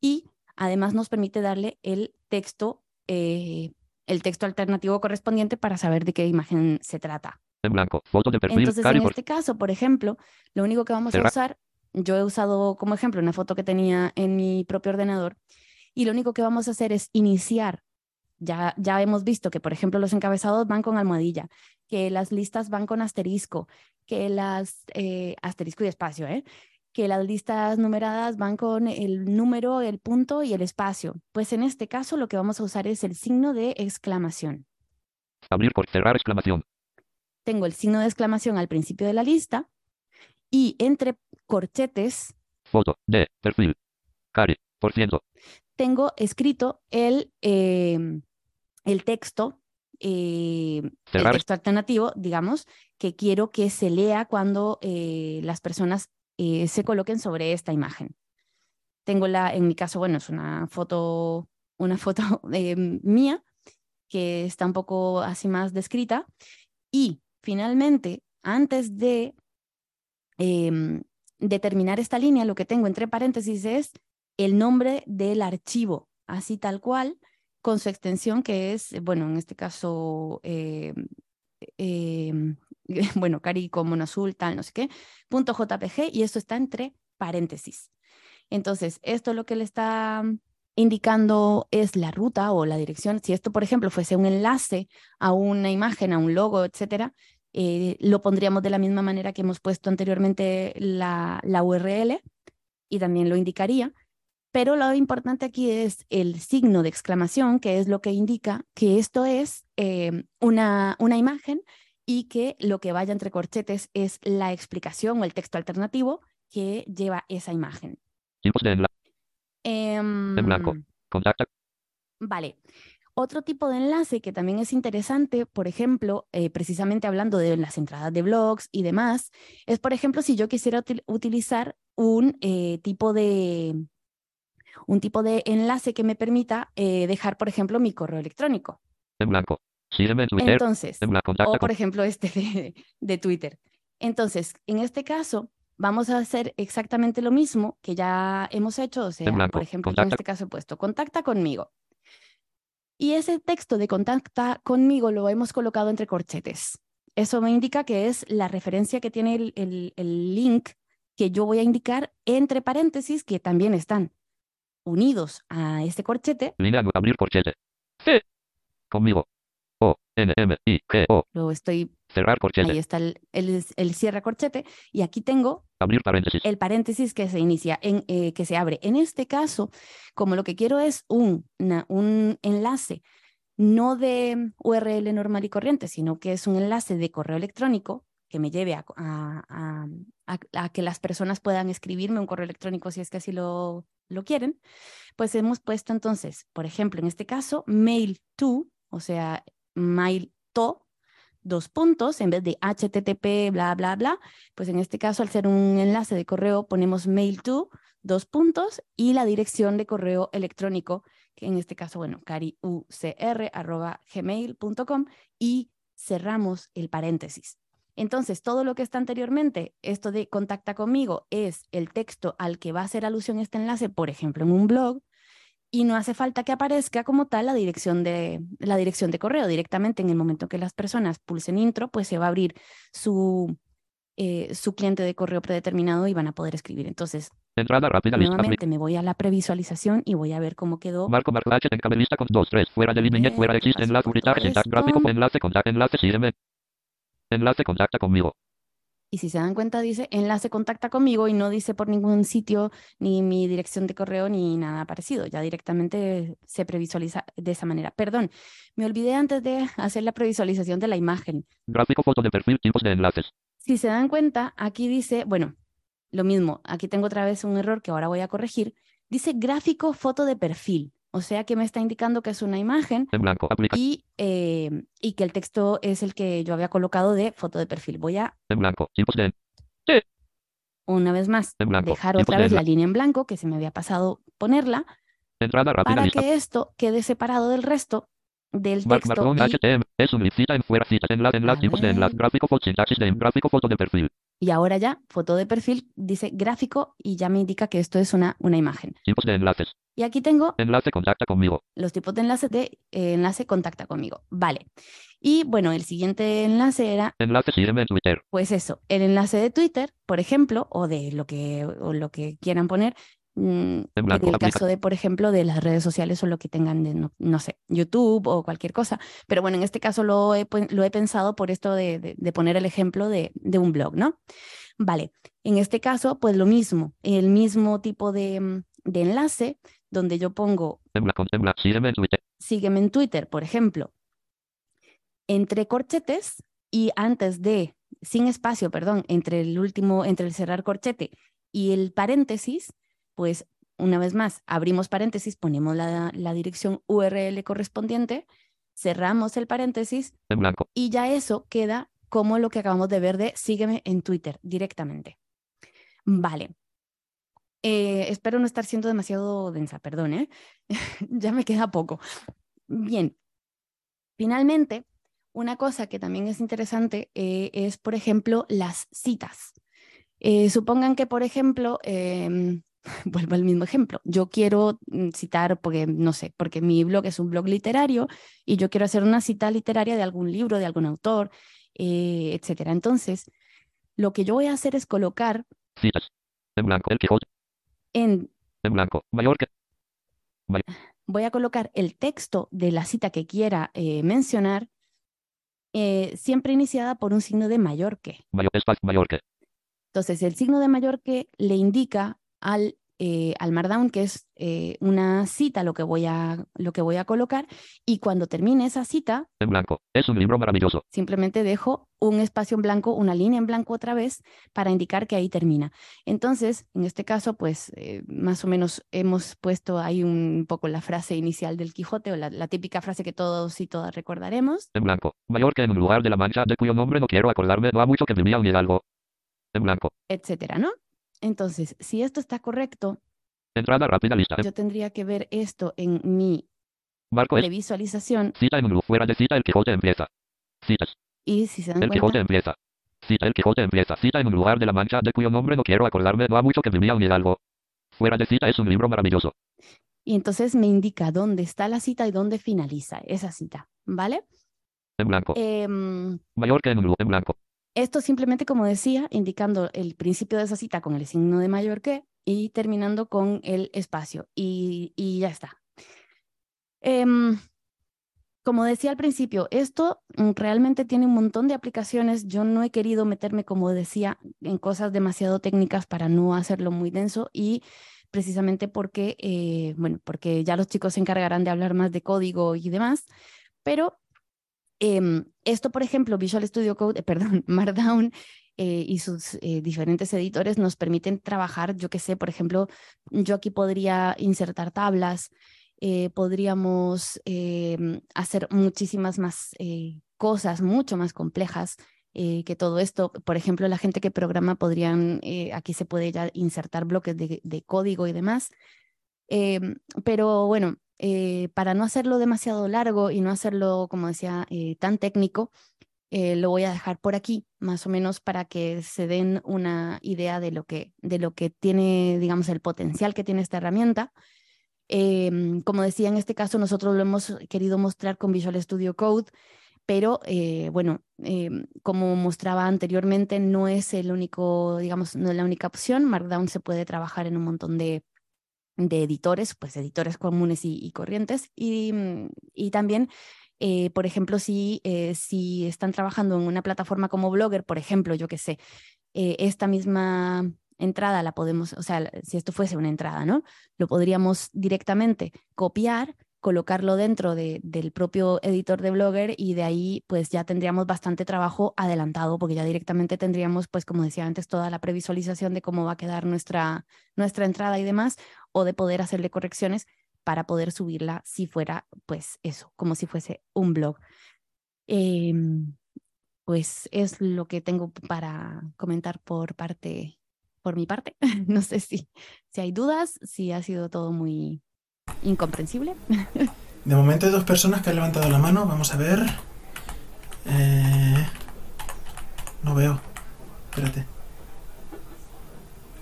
y además nos permite darle el texto el texto alternativo correspondiente para saber de qué imagen se trata. En blanco. Foto de perfil. Entonces, en este caso, por ejemplo, lo único que vamos a usar, yo he usado como ejemplo una foto que tenía en mi propio ordenador, y lo único que vamos a hacer es iniciar. Ya, ya hemos visto que, por ejemplo, los encabezados van con almohadilla, que las listas van con asterisco, que las, eh, asterisco y espacio, ¿eh? que las listas numeradas van con el número, el punto y el espacio. Pues en este caso lo que vamos a usar es el signo de exclamación. Abrir por cerrar exclamación. Tengo el signo de exclamación al principio de la lista y entre corchetes Foto de perfil. Cari. Por ciento. tengo escrito el, eh, el texto, eh, el texto alternativo, digamos, que quiero que se lea cuando eh, las personas eh, se coloquen sobre esta imagen. Tengo la, en mi caso, bueno, es una foto, una foto eh, mía que está un poco así más descrita. Y finalmente, antes de em, determinar esta línea, lo que tengo entre paréntesis es el nombre del archivo, así tal cual, con su extensión que es, bueno, en este caso, eh, eh, bueno, carico, mono azul, tal, no sé qué, punto JPG, y esto está entre paréntesis. Entonces, esto lo que le está indicando es la ruta o la dirección. Si esto, por ejemplo, fuese un enlace a una imagen, a un logo, etcétera, eh, lo pondríamos de la misma manera que hemos puesto anteriormente la, la URL y también lo indicaría. Pero lo importante aquí es el signo de exclamación, que es lo que indica que esto es eh, una, una imagen y que lo que vaya entre corchetes es la explicación o el texto alternativo que lleva esa imagen. De enlace. Em, blanco. Contacta. Vale. Otro tipo de enlace que también es interesante, por ejemplo, eh, precisamente hablando de las entradas de blogs y demás, es, por ejemplo, si yo quisiera util- utilizar un eh, tipo de un tipo de enlace que me permita eh, dejar, por ejemplo, mi correo electrónico. En blanco. Sígueme Twitter. Entonces, En blanco. O por ejemplo este de, de Twitter. Entonces, en este caso, vamos a hacer exactamente lo mismo que ya hemos hecho. O sea, blanco, por ejemplo, en este caso he puesto contacta conmigo. Y ese texto de contacta conmigo lo hemos colocado entre corchetes. Eso me indica que es la referencia que tiene el, el- el link que yo voy a indicar entre paréntesis que también están unidos a este corchete. Nu- abrir corchete. C. Conmigo. O. N. M. I. G. O. Lo estoy, Cerrar corchete. ahí está el, el, el cierre corchete. Y aquí tengo Abrir paréntesis. el paréntesis que se inicia, en, eh, que se abre. En este caso, como lo que quiero es un, una- un enlace, no de URL normal y corriente, sino que es un enlace de correo electrónico que me lleve a, a- a- a- a que las personas puedan escribirme un correo electrónico si es que así lo, lo quieren, pues hemos puesto entonces, por ejemplo, en este caso, mail to, o sea, mail to, dos puntos, en vez de HTTP, bla, bla, bla, pues en este caso, al ser un enlace de correo, ponemos mail to, dos puntos, y la dirección de correo electrónico, que en este caso, bueno, cariucr, arroba gmail.com, y cerramos el paréntesis. Entonces, todo lo que está anteriormente, esto de contacta conmigo, es el texto al que va a hacer alusión este enlace, por ejemplo, en un blog, y no hace falta que aparezca como tal la dirección de, la dirección de correo. Directamente en el momento que las personas pulsen intro, pues se va a abrir su, eh, su cliente de correo predeterminado y van a poder escribir. Entonces, Entrada rápida, nuevamente me voy a la previsualización y voy a ver cómo quedó. Marco Marco H en lista con 2, 3, fuera de línea, fuera existe enlace, publicar, esto. gráfico, enlace, contacta, enlace, sígueme. Enlace, contacta conmigo. Y si se dan cuenta, dice enlace contacta conmigo y no dice por ningún sitio ni mi dirección de correo ni nada parecido. Ya directamente se previsualiza de esa manera. Perdón, me olvidé antes de hacer la previsualización de la imagen. Gráfico, foto de perfil, tipos de enlaces. Si se dan cuenta, aquí dice, bueno, lo mismo, aquí tengo otra vez un error que ahora voy a corregir. Dice gráfico foto de perfil, o sea que me está indicando que es una imagen En blanco, y, eh, y que el texto es el que yo había colocado de foto de perfil. Voy a, En blanco, una vez más, dejar otra vez la línea en blanco, que se me había pasado ponerla, Entrada rápida, para lista. que esto quede separado del resto del Mark texto. Marcón y- HTML. Es un link, cita en fuera, cita, enlace, enlace, A tipos de enlace. Gráfico, foto, sintaxis de gráfico, foto de perfil. Y ahora ya, foto de perfil, dice gráfico y ya me indica que esto es una, una imagen. Tipos de enlaces. Y aquí tengo Enlace, contacta conmigo. los tipos de enlace de eh, enlace contacta conmigo. Vale. Y bueno, el siguiente enlace era, Enlace, sígueme en Twitter. pues eso, el enlace de Twitter, por ejemplo, o de lo que, o lo que quieran poner. Mm, En el caso de, por ejemplo, de las redes sociales o lo que tengan de, no, no sé, YouTube o cualquier cosa. Pero bueno, en este caso lo he, lo he pensado por esto de, de- de poner el ejemplo de, de un blog, ¿no? Vale, en este caso, pues lo mismo, el mismo tipo de, mm, de enlace donde yo pongo En blanco, en blanco, sígueme en Twitter. sígueme en Twitter, por ejemplo, entre corchetes y antes de, sin espacio, perdón, entre el último, entre el cerrar corchete y el paréntesis, pues una vez más, abrimos paréntesis, ponemos la, la dirección URL correspondiente, cerramos el paréntesis En blanco. y ya eso queda como lo que acabamos de ver de sígueme en Twitter directamente. Vale. Eh, espero no estar siendo demasiado densa, perdón, ¿eh? ya me queda poco. Bien. Finalmente, una cosa que también es interesante eh, es, por ejemplo, las citas. Eh, supongan que, por ejemplo, em, vuelvo al mismo ejemplo. Yo quiero mm, citar, porque no sé, porque mi blog es un blog literario y yo quiero hacer una cita literaria de algún libro, de algún autor, eh, etcétera. Entonces, lo que yo voy a hacer es colocar Citas. En blanco. El Quijote. en, En blanco. Voy a colocar el texto de la cita que quiera eh, mencionar, eh, siempre iniciada por un signo de mayor que. Mayor, espacio, mayor que. Entonces, el signo de mayor que le indica al, eh, al Markdown que es eh, una cita lo que, voy a, lo que voy a colocar y cuando termine esa cita, En blanco. Es un libro maravilloso. simplemente dejo un espacio en blanco, una línea en blanco otra vez para indicar que ahí termina. Entonces, en este caso, pues eh, más o menos hemos puesto ahí un poco la frase inicial del Quijote o la, la típica frase que todos y todas recordaremos. En blanco. Mayor que en un lugar de la Mancha de cuyo nombre no quiero acordarme. No ha mucho que vivía un hidalgo. En blanco. etcétera, ¿no? Entonces, si esto está correcto, Entrada rápida, lista. yo tendría que ver esto en mi Marco es. previsualización Cita en lugar fuera de cita. El Quijote empieza. Citas. y si se dan El Quijote cuenta, empieza. Cita. El Quijote empieza. Cita en un lugar de la Mancha de cuyo nombre no quiero acordarme. No ha mucho que vivía un hidalgo. Fuera de cita es un libro maravilloso. y entonces me indica dónde está la cita y dónde finaliza esa cita, ¿vale? En blanco. Em, Mayor que en lugar. En blanco. Esto simplemente, como decía, indicando el principio de esa cita con el signo de mayor que y terminando con el espacio. Y, y ya está. Em, como decía al principio, esto mm, realmente tiene un montón de aplicaciones. Yo no he querido meterme, como decía, en cosas demasiado técnicas para no hacerlo muy denso y precisamente porque, eh, bueno, porque ya los chicos se encargarán de hablar más de código y demás, pero em, esto, por ejemplo, Visual Studio Code, eh, perdón, Markdown eh, y sus eh, diferentes editores nos permiten trabajar, yo qué sé, por ejemplo, yo aquí podría insertar tablas, eh, podríamos em, hacer muchísimas más eh, cosas, mucho más complejas eh, que todo esto. Por ejemplo, la gente que programa podrían, eh, aquí se puede ya insertar bloques de, de código y demás. Em, pero bueno, eh, para no hacerlo demasiado largo y no hacerlo, como decía, eh, tan técnico, Eh, lo voy a dejar por aquí, más o menos para que se den una idea de lo que, de lo que tiene, digamos, el potencial que tiene esta herramienta. Em, como decía, en este caso nosotros lo hemos querido mostrar con Visual Studio Code, pero bueno, em, como mostraba anteriormente, no es el único, digamos, no es la única opción. Markdown se puede trabajar en un montón de, de editores, pues editores comunes y, corrientes, y, mm, y también eh, por ejemplo, si, eh, si están trabajando en una plataforma como Blogger, por ejemplo, yo qué sé, eh, esta misma entrada la podemos, o sea, si esto fuese una entrada, ¿no? Lo podríamos directamente copiar, colocarlo dentro de, del propio editor de Blogger y de ahí pues ya tendríamos bastante trabajo adelantado porque ya directamente tendríamos pues como decía antes toda la previsualización de cómo va a quedar nuestra, nuestra entrada y demás o de poder hacerle correcciones para poder subirla si fuera, pues eso, como si fuese un blog. Em, pues es lo que tengo para comentar por parte, por mi parte. no sé si, si hay dudas, si ha sido todo muy incomprensible. De momento hay dos personas que han levantado la mano. Vamos a ver. Eh, no veo. Espérate.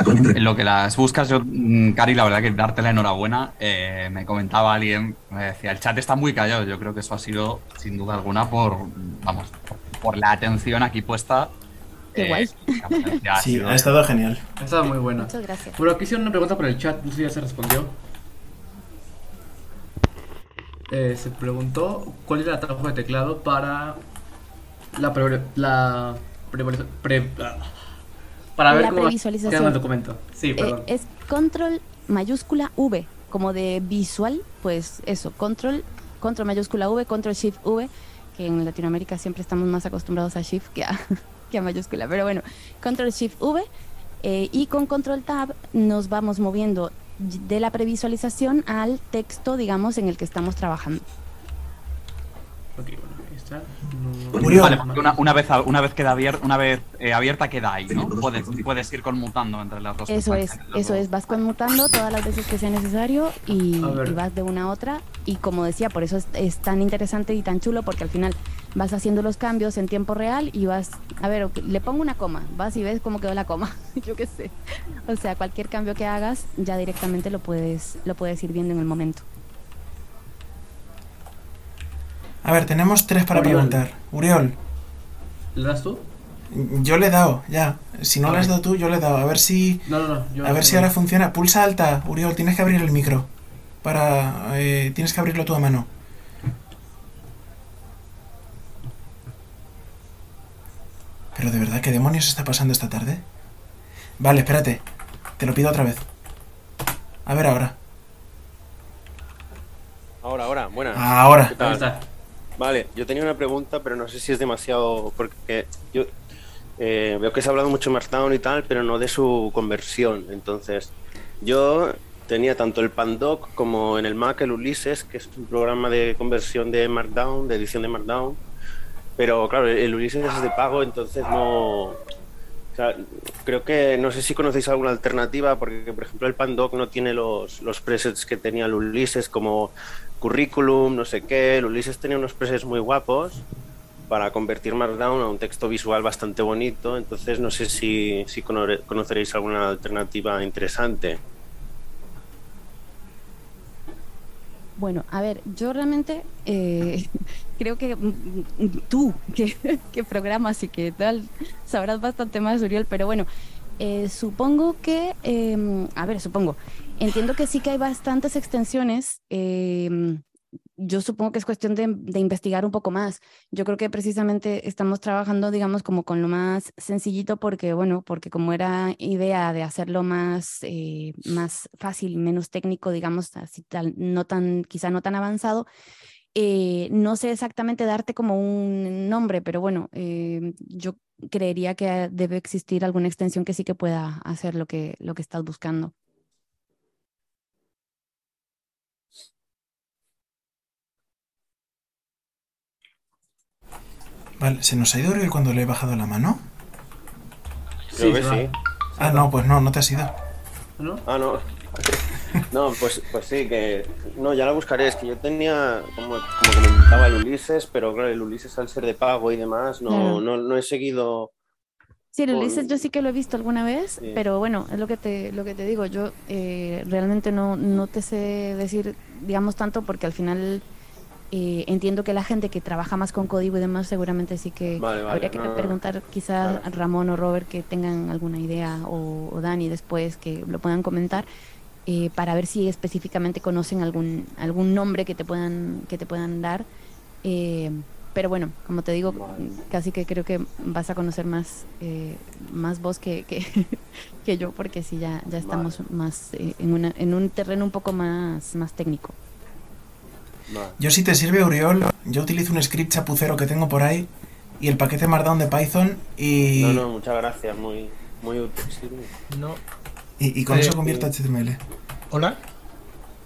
En lo que las buscas, yo, mm, Cari, la verdad que darte la enhorabuena. Eh, me comentaba alguien, me decía, el chat está muy callado. Yo creo que eso ha sido, sin duda alguna, por, vamos, por la atención aquí puesta. Qué guay. Ha sí, ha estado genial. Ha estado muy buena. Muchas gracias. Bueno, aquí hicieron una pregunta por el chat, no sé si ya se respondió. Eh, se preguntó cuál era el trabajo de teclado para la la pre, ah, para ver la cómo previsualización. el documento. Sí, Eh, perdón. es control mayúscula V, como de visual, pues eso, control, control mayúscula V, control shift V, que en Latinoamérica siempre estamos más acostumbrados a shift que a, que a mayúscula, pero bueno, control shift V, eh, y con control tab nos vamos moviendo de la previsualización al texto, digamos, en el que estamos trabajando. Ok, bueno. Vale, una, una vez, una vez, queda abier- una vez eh, abierta queda ahí, ¿no? Puedes, puedes ir conmutando entre las dos. Eso es, eso dos. es, vas conmutando todas las veces que sea necesario y, vas de una a otra. Y como decía, por eso es, es tan interesante y tan chulo, porque al final vas haciendo los cambios en tiempo real y vas, a ver, le pongo una coma, vas y ves cómo quedó la coma, yo qué sé. O sea, cualquier cambio que hagas, ya directamente lo puedes, lo puedes ir viendo en el momento. A ver, tenemos tres para Uriol. preguntar. Uriol, ¿Le das tú? yo le he dado, ya. Si no le has dado tú, yo le he dado. A ver si, No, no, no. yo- a ver si ahora funciona. Pulsa alta, Uriol, tienes que abrir el micro. Para, eh, tienes que abrirlo tú a mano. Pero de verdad, ¿qué demonios está pasando esta tarde? Vale, espérate. Te lo pido otra vez. A ver ahora. Ahora, ahora, buenas. Ahora. ¿Qué tal? está. Vale, yo tenía una pregunta, pero no sé si es demasiado. Porque yo eh, veo que se ha hablado mucho de Markdown y tal, pero no de su conversión. Entonces, yo tenía tanto el Pandoc como en el Mac el Ulises, que es un programa de conversión de Markdown, de edición de Markdown. Pero claro, el Ulises es de pago, entonces no. creo que no sé si conocéis alguna alternativa, porque por ejemplo el Pandoc no tiene los, los presets que tenía el Ulises, como currículum, no sé qué. El Ulises tenía unos presets muy guapos para convertir Markdown a un texto visual bastante bonito. Entonces no sé si, si cono- conoceréis alguna alternativa interesante. Bueno, a ver, yo realmente eh, creo que mm, mm, tú, que, programas y que tal, sabrás bastante más, Uriel, pero bueno, eh, supongo que, eh, a ver, supongo, entiendo que sí que hay bastantes extensiones. Yo supongo que es cuestión de, de investigar un poco más. Yo creo que precisamente estamos trabajando, digamos, como con lo más sencillito porque, bueno, porque como era idea de hacerlo más, eh, más fácil, menos técnico, digamos, así tal, no tan, quizá no tan avanzado, eh, no sé exactamente darte como un nombre, pero bueno, eh, yo creería que debe existir alguna extensión que sí que pueda hacer lo que, lo que estás buscando. Vale, ¿se nos ha ido Uriel cuando le he bajado la mano? Creo Sí, que sí. Ah, no, pues no, no te has ido. ¿No? Ah, no. No, pues, pues sí, que. No, ya la buscaré. Es que yo tenía, como, como comentaba, el Ulises, pero claro, el Ulises al ser de pago y demás, no, Claro. no, no he seguido. Sí, el Ulises yo sí que lo he visto alguna vez, Sí. pero bueno, es lo que te, lo que te digo, yo eh, realmente no, no te sé decir, digamos, tanto porque al final eh, entiendo que la gente que trabaja más con código y demás seguramente sí que Vale, vale, habría que no, preguntar quizás Claro. a Ramón o Robert que tengan alguna idea o, o Dani después que lo puedan comentar eh, para ver si específicamente conocen algún, algún nombre que te puedan, que te puedan dar. Eh, pero bueno, como te digo, Vale. casi que creo que vas a conocer más, eh, más vos que, que, que yo, porque sí, ya, ya estamos más eh, en, una, en un terreno un poco más, más técnico. Vale. Yo si te sirve, Uriol, yo utilizo un script chapucero que tengo por ahí y el paquete Markdown de Python y, No, no, muchas gracias, muy, muy útil. sí. No. y, y con Eh, eso convierto HTML. Hola.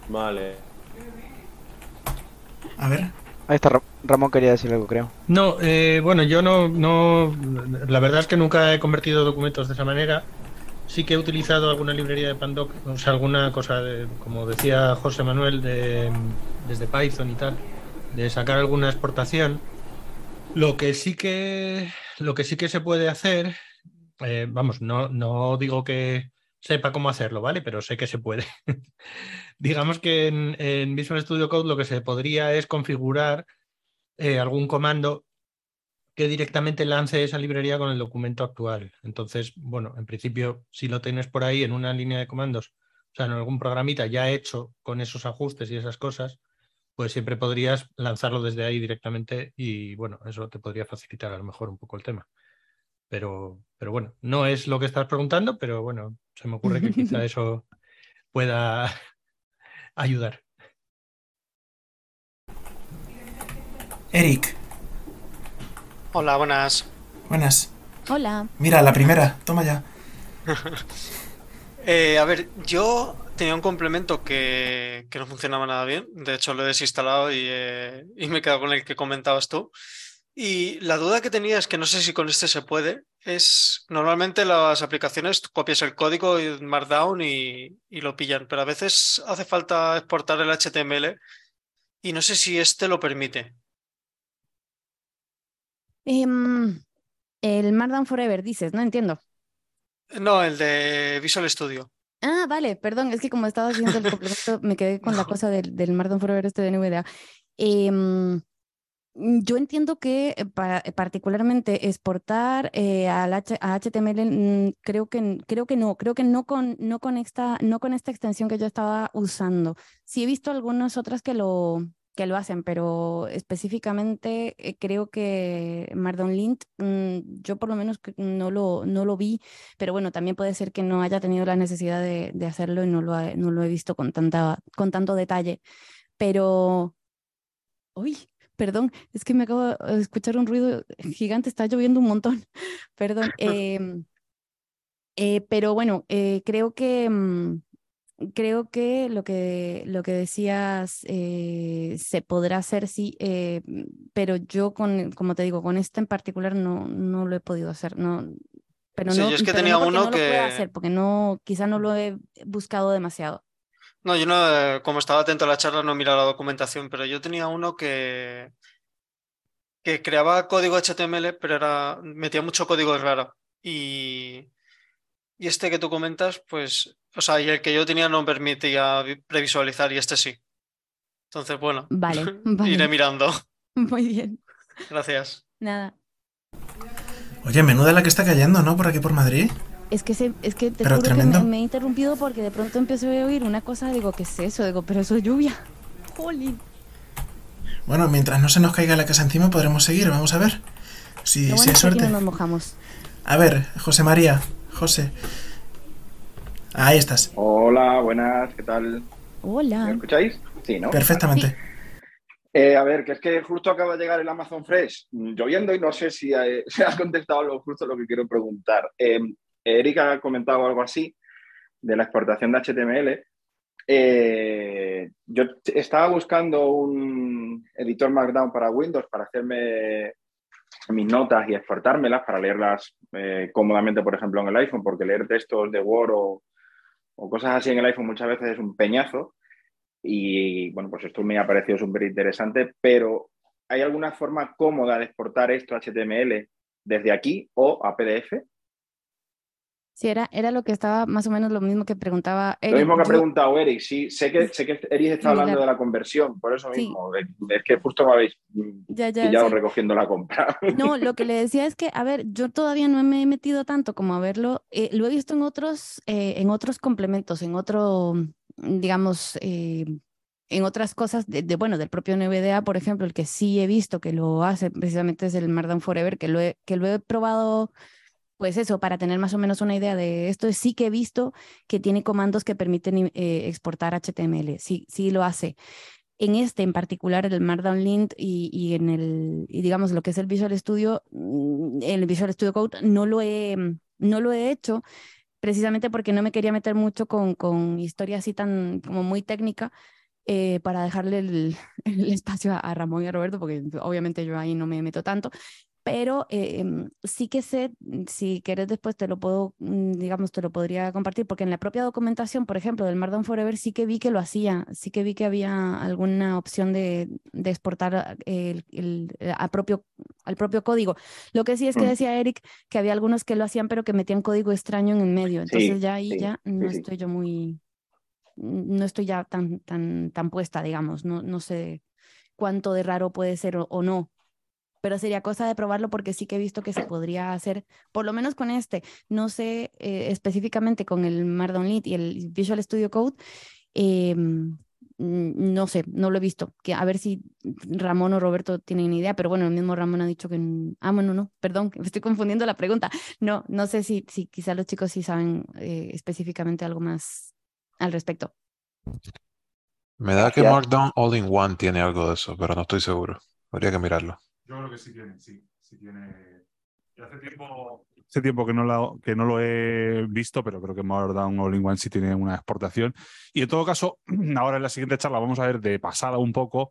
Vale. A ver. Ahí está, Ra- Ramón quería decir algo, creo. No, eh, bueno, yo no, no. La verdad es que nunca he convertido documentos de esa manera. Sí que he utilizado alguna librería de Pandoc, o sea, alguna cosa, de, como decía José Manuel, de, desde Python y tal, de sacar alguna exportación. Lo que sí que, lo que sí que se puede hacer, eh, vamos, no, no digo que sepa cómo hacerlo, ¿vale? Pero sé que se puede. Digamos que en, en Visual Studio Code lo que se podría es configurar eh, algún comando que directamente lance esa librería con el documento actual. Entonces, bueno, en principio, si lo tienes por ahí en una línea de comandos, o sea, en algún programita ya hecho con esos ajustes y esas cosas, pues siempre podrías lanzarlo desde ahí directamente y, bueno, eso te podría facilitar a lo mejor un poco el tema. Pero, pero bueno, no es lo que estás preguntando, pero bueno, se me ocurre que quizá eso pueda ayudar. Eric, Hola, buenas. buenas. Hola. Mira, la primera, toma ya. Eh, a ver, yo tenía un complemento que, que no funcionaba nada bien. De hecho, lo he desinstalado y, eh, y me he quedado con el que comentabas tú. Y la duda que tenía es que no sé si con este se puede. Es normalmente las aplicaciones tú copias el código en Markdown y, y lo pillan, pero a veces hace falta exportar el HTML y no sé si este lo permite. Em, el Markdown Forever, dices, no entiendo. No, el de Visual Studio. Ah, vale, perdón, es que como estaba haciendo el complemento, me quedé con la cosa del, del Markdown Forever este de NVDA. Em, mm, yo entiendo que eh, pa- particularmente exportar eh, al H- a HTML, mm, creo que, creo que no, creo que no con, no con esta, no con esta extensión que yo estaba usando. Sí he visto algunas otras que lo, que lo hacen, pero específicamente eh, creo que Markdown Lint, mm, yo por lo menos no lo, no lo vi, pero bueno, también puede ser que no haya tenido la necesidad de, de hacerlo y no lo, ha- no lo he visto con, tanta, con tanto detalle. Pero, uy, perdón, es que me acabo de escuchar un ruido gigante, está lloviendo un montón, perdón. em, eh, pero bueno, eh, creo que... mm, Creo que lo que, lo que decías eh, se podrá hacer, sí, eh, pero yo, con, como te digo, con este en particular no, no lo he podido hacer. No, pero Sí, no, yo es que tenía no uno no lo pueda que- hacer, porque no, quizá no lo he buscado demasiado. No, yo no, como estaba atento a la charla, no he mirado la documentación, pero yo tenía uno que, que creaba código HTML, pero era, metía mucho código raro. Y, y este que tú comentas, pues, o sea, y el que yo tenía no permitía vi- previsualizar y este sí. Entonces, bueno, Vale, iré vale. mirando. Muy bien, Gracias. nada. Oye, menuda la que está cayendo, ¿no? Por aquí por Madrid. Es que, se, es que te Pero juro que tremendo. me, me he interrumpido porque de pronto empecé a oír una cosa, digo, ¿qué es eso? Digo, pero eso es lluvia. Jolín. Bueno, mientras no se nos caiga la casa encima, podremos seguir. Vamos a ver. Si, bueno hay es que aquí suerte. no nos mojamos. A ver, José María. José. Ahí estás. Hola, buenas, ¿qué tal? ¿Me Hola. escucháis? Sí, ¿no? Perfectamente. Eh, a ver, que es que justo acaba de llegar el Amazon Fresh mm, lloviendo y no sé si eh, se ha contestado lo, justo lo que quiero preguntar. Eh, Erika ha comentado algo así de la exportación de HTML. Eh, yo estaba buscando un editor Markdown para Windows para hacerme mis notas y exportármelas para leerlas eh, cómodamente, por ejemplo, en el iPhone, porque leer textos de Word o, o cosas así en el iPhone muchas veces es un peñazo. Y bueno, pues esto me ha parecido súper interesante, pero ¿hay alguna forma cómoda de exportar esto a HTML desde aquí o a PDF? Sí, era, era lo que estaba más o menos lo mismo que preguntaba Eric. Lo mismo que ha preguntado Eric, sí, sé que, sé que Eric está hablando Similar. de la conversión, por eso mismo, es es que justo me habéis Ya, ya, pillado sí. recogiendo la compra. No, lo que le decía es que, a ver, yo todavía no me he metido tanto como a verlo. eh, lo he visto en otros, eh, en otros complementos, en otro, digamos, eh, en otras cosas de, de, bueno, del propio NVDA, por ejemplo, el que sí he visto que lo hace precisamente es el Markdown Forever, que lo he, que lo he probado, pues eso, para tener más o menos una idea de esto. Sí que he visto que tiene comandos que permiten eh, exportar HTML. Sí, sí lo hace en este en particular, el Markdown Lint y, y en el, y digamos, lo que es el Visual Studio, mm, el Visual Studio Code, no lo he, mm, no lo he hecho precisamente porque no me quería meter mucho con, con historia así tan como muy técnica eh, para dejarle el, espacio a, a Ramón y a Roberto, porque obviamente yo ahí no me meto tanto. Pero eh, em, sí que sé, mm, si quieres después te lo puedo, mm, digamos, te lo podría compartir, porque en la propia documentación, por ejemplo, del Markdown Forever, sí que vi que lo hacía, sí que vi que había alguna opción de, de exportar el, el- eh, a propio, al propio código. Lo que sí es que Mm. decía Eric que había algunos que lo hacían, pero que metían código extraño en el medio. Entonces Sí, ya ahí sí, ya no sí. estoy yo muy, no estoy ya tan, tan, tan puesta, digamos, no, no sé cuánto de raro puede ser o, o no. Pero sería cosa de probarlo porque sí que he visto que se podría hacer, por lo menos con este, no sé eh, específicamente con el Markdown Lint y el Visual Studio Code, eh, mm, no sé, no lo he visto. Que a ver si Ramón o Roberto tienen idea, pero bueno, el mismo Ramón ha dicho que. Ah, bueno, no, perdón, me estoy confundiendo la pregunta. No, no sé si, si quizá los chicos sí saben eh, específicamente algo más al respecto. Me da que. Markdown All-in-One tiene algo de eso, pero no estoy seguro. Habría que mirarlo. Yo creo que sí tiene, sí. Sí tiene. Y hace tiempo, hace tiempo que no, la- que no lo he visto, pero creo que Markdown All-in-One sí tiene una exportación. Y en todo caso, ahora en la siguiente charla vamos a ver de pasada un poco,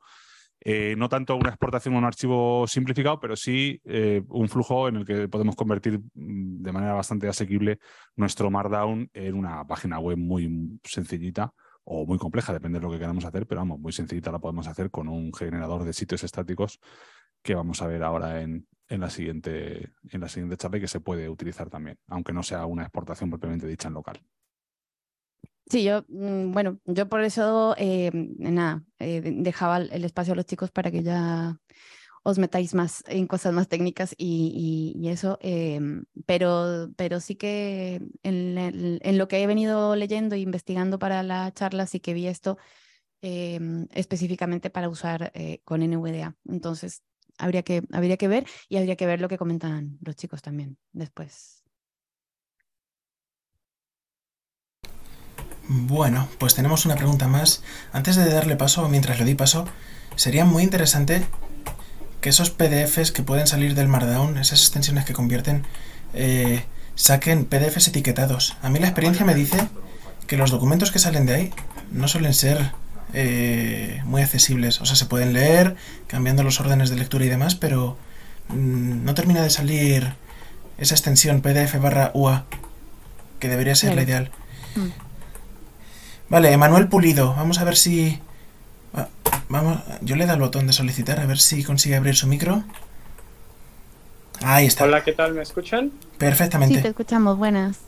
eh, no tanto una exportación a un archivo simplificado, pero sí eh, un flujo en el que podemos convertir mm, de manera bastante asequible nuestro Markdown en una página web muy sencillita o muy compleja, depende de lo que queramos hacer, pero vamos, muy sencillita la podemos hacer con un generador de sitios estáticos que vamos a ver ahora en, en la siguiente, en la siguiente charla y que se puede utilizar también, aunque no sea una exportación propiamente dicha en local. Sí, yo, mm, bueno, yo por eso, eh, nada, eh, de- dejaba el espacio a los chicos para que ya os metáis más en cosas más técnicas y, y- eso, em, pero, pero sí que en, en lo que he venido leyendo e investigando para la charla, sí que vi esto em, específicamente para usar eh, con NVDA. Entonces, habría que, habría que ver y habría que ver lo que comentan los chicos también después. Bueno, pues tenemos una pregunta más. Antes de darle paso, mientras le doy paso, sería muy interesante que esos PDFs que pueden salir del Markdown, esas extensiones que convierten, eh, saquen PDFs etiquetados. A mí la experiencia me dice que los documentos que salen de ahí no suelen ser eh, muy accesibles. O sea, se pueden leer cambiando los órdenes de lectura y demás, pero mm, no termina de salir esa extensión PDF barra UA, que debería ser la ideal. Mm. Vale, Emanuel Pulido, vamos a ver si... va- Vamos, yo le he dado al botón de solicitar, a ver si consigue abrir su micro. Ahí está. Hola, ¿qué tal? ¿Me escuchan? Perfectamente. Sí, te escuchamos, buenas.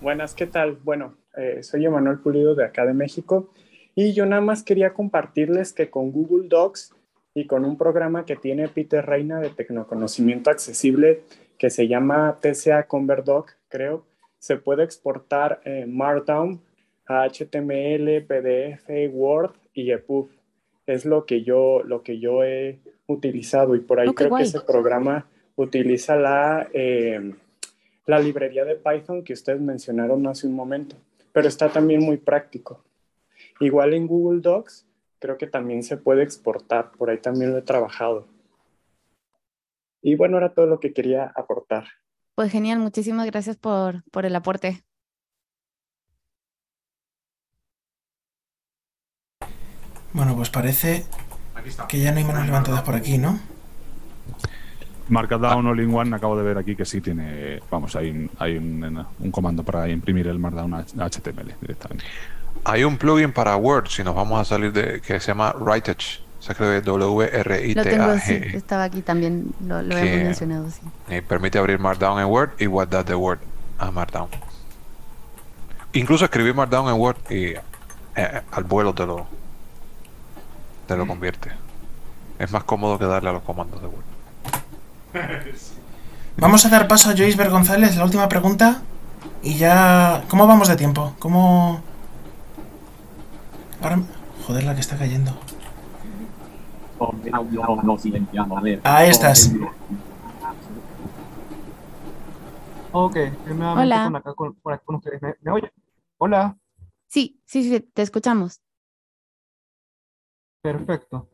Buenas, ¿qué tal? Bueno, eh, soy Emanuel Pulido de acá de México y yo nada más quería compartirles que con Google Docs y con un programa que tiene Peter Reina de Tecnoconocimiento Accesible que se llama TCA ConvertDoc, creo, se puede exportar eh, Markdown a HTML, PDF, Word y EPUB. Es lo que yo, lo que yo he utilizado y por ahí Oh, creo guay. que ese programa utiliza la, eh, la librería de Python que ustedes mencionaron hace un momento, pero está también muy práctico. Igual en Google Docs, creo que también se puede exportar, por ahí también lo he trabajado. Y bueno, era todo lo que quería aportar. Pues genial, muchísimas gracias por, por el aporte. Bueno, pues parece que ya no hay manos levantadas por aquí, ¿no? Markdown All in One, acabo de ver aquí que sí tiene. Vamos, hay un, hay un, un comando para imprimir el Markdown a HTML directamente. Hay un plugin para Word, si nos vamos a salir de. que se llama Writage. Se escribe Lo tengo, sí, W-R-I-T-A-G. estaba aquí también, lo, lo habíamos mencionado, sí. Y permite abrir Markdown en Word y What Does the Word a Markdown. Incluso escribir Markdown en Word y eh, al vuelo te lo, te lo convierte. Es más cómodo que darle a los comandos de Word. Vamos a dar paso a Joyce González, la última pregunta. Y ya. ¿Cómo vamos de tiempo? ¿Cómo.? Joder, la que está cayendo. Ahí estás. Ok, Hola. con acá, con, por acá con ustedes. ¿Me, me oyen? Hola, Sí, sí, sí, te escuchamos. perfecto.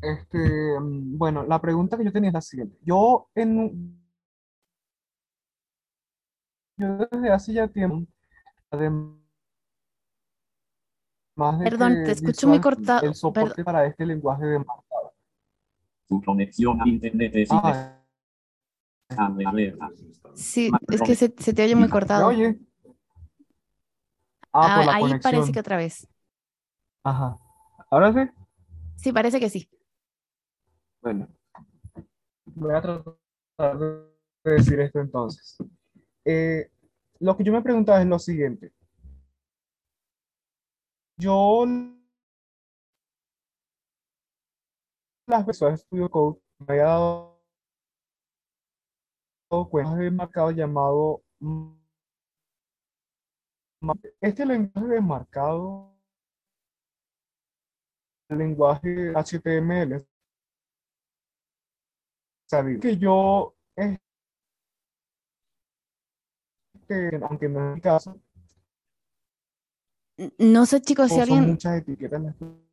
Este, mm, bueno, la pregunta que yo tenía es la siguiente. Yo en un- yo desde hace ya tiempo, además de Perdón, te escucho muy cortado. el soporte para este lenguaje de marcado. Su conexión a internet es Ah. Sí, es que se, se te oye muy ¿me cortado. oye? Ah, la ahí parece que otra vez. Ajá. ¿Ahora sí? Sí, parece que sí. Bueno, voy a tratar de decir esto entonces. Eh, lo que yo me preguntaba es lo siguiente. Yo las de Studio Code me había dado cuenta de marcado llamado ma- este lenguaje de marcado el lenguaje HTML saber que yo este, aunque no es mi caso No sé, chicos, si son alguien. muchas etiquetas las que-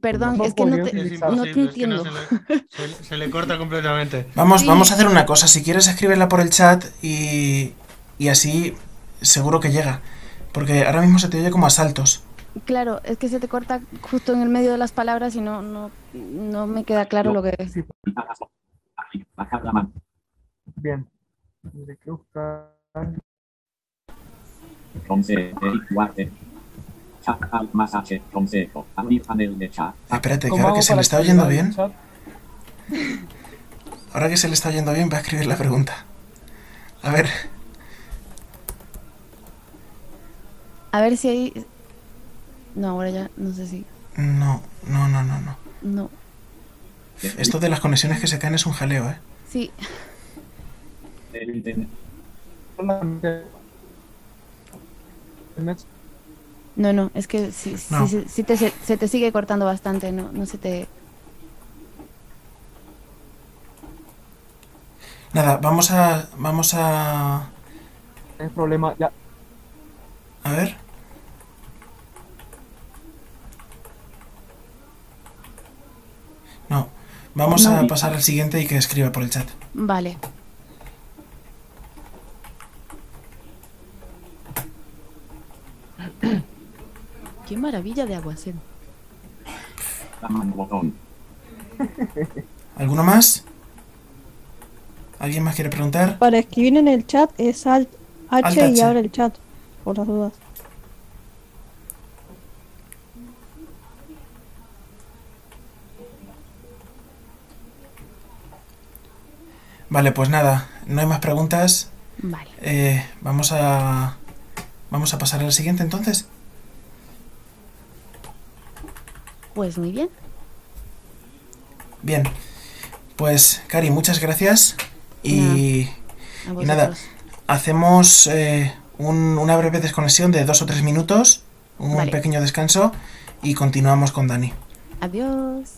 Perdón, no es que no te, no te imposible, es que no entiendo. se le, se le- se le corta completamente. Vamos, Sí. vamos a hacer una cosa. Si quieres, escríbela por el chat y. Y así seguro que llega. Porque ahora mismo se te oye como a saltos. Claro, es que se te corta justo en el medio de las palabras y no, no, no me queda claro lo que es. Sí, Bajar la mano. bien. Tendré que buscar. Consejo. Iguarte. Chat alt más H. Consejo. Abrir panel de chat. Espérate, que ¿Cómo ahora que se le está oyendo bien. Ahora que se le está oyendo bien, va a escribir la pregunta. A ver. A ver si hay. No, ahora ya no sé si. No, no, no, no, no. No. Esto de las conexiones que se caen es un jaleo, ¿eh? Sí. No, no, es que No. sí, sí te, se, se te sigue cortando bastante, no, no se te. Nada, vamos a. Vamos a. El problema, ya. A ver. No. Vamos No. a pasar al siguiente y que escriba por el chat. Vale. Qué maravilla de aguacero. ¿Alguno más? ¿Alguien más quiere preguntar? Para escribir en el chat es Alt H Alt y abre el chat, por las dudas. Vale, pues nada, no hay más preguntas. Vale. Eh, vamos a. Vamos a pasar al siguiente entonces. Pues muy bien. Bien. Pues, Cari, muchas gracias. Y, nada, hacemos eh, un- una breve desconexión de dos o tres minutos, un Vale. pequeño descanso y continuamos con Dani. Adiós.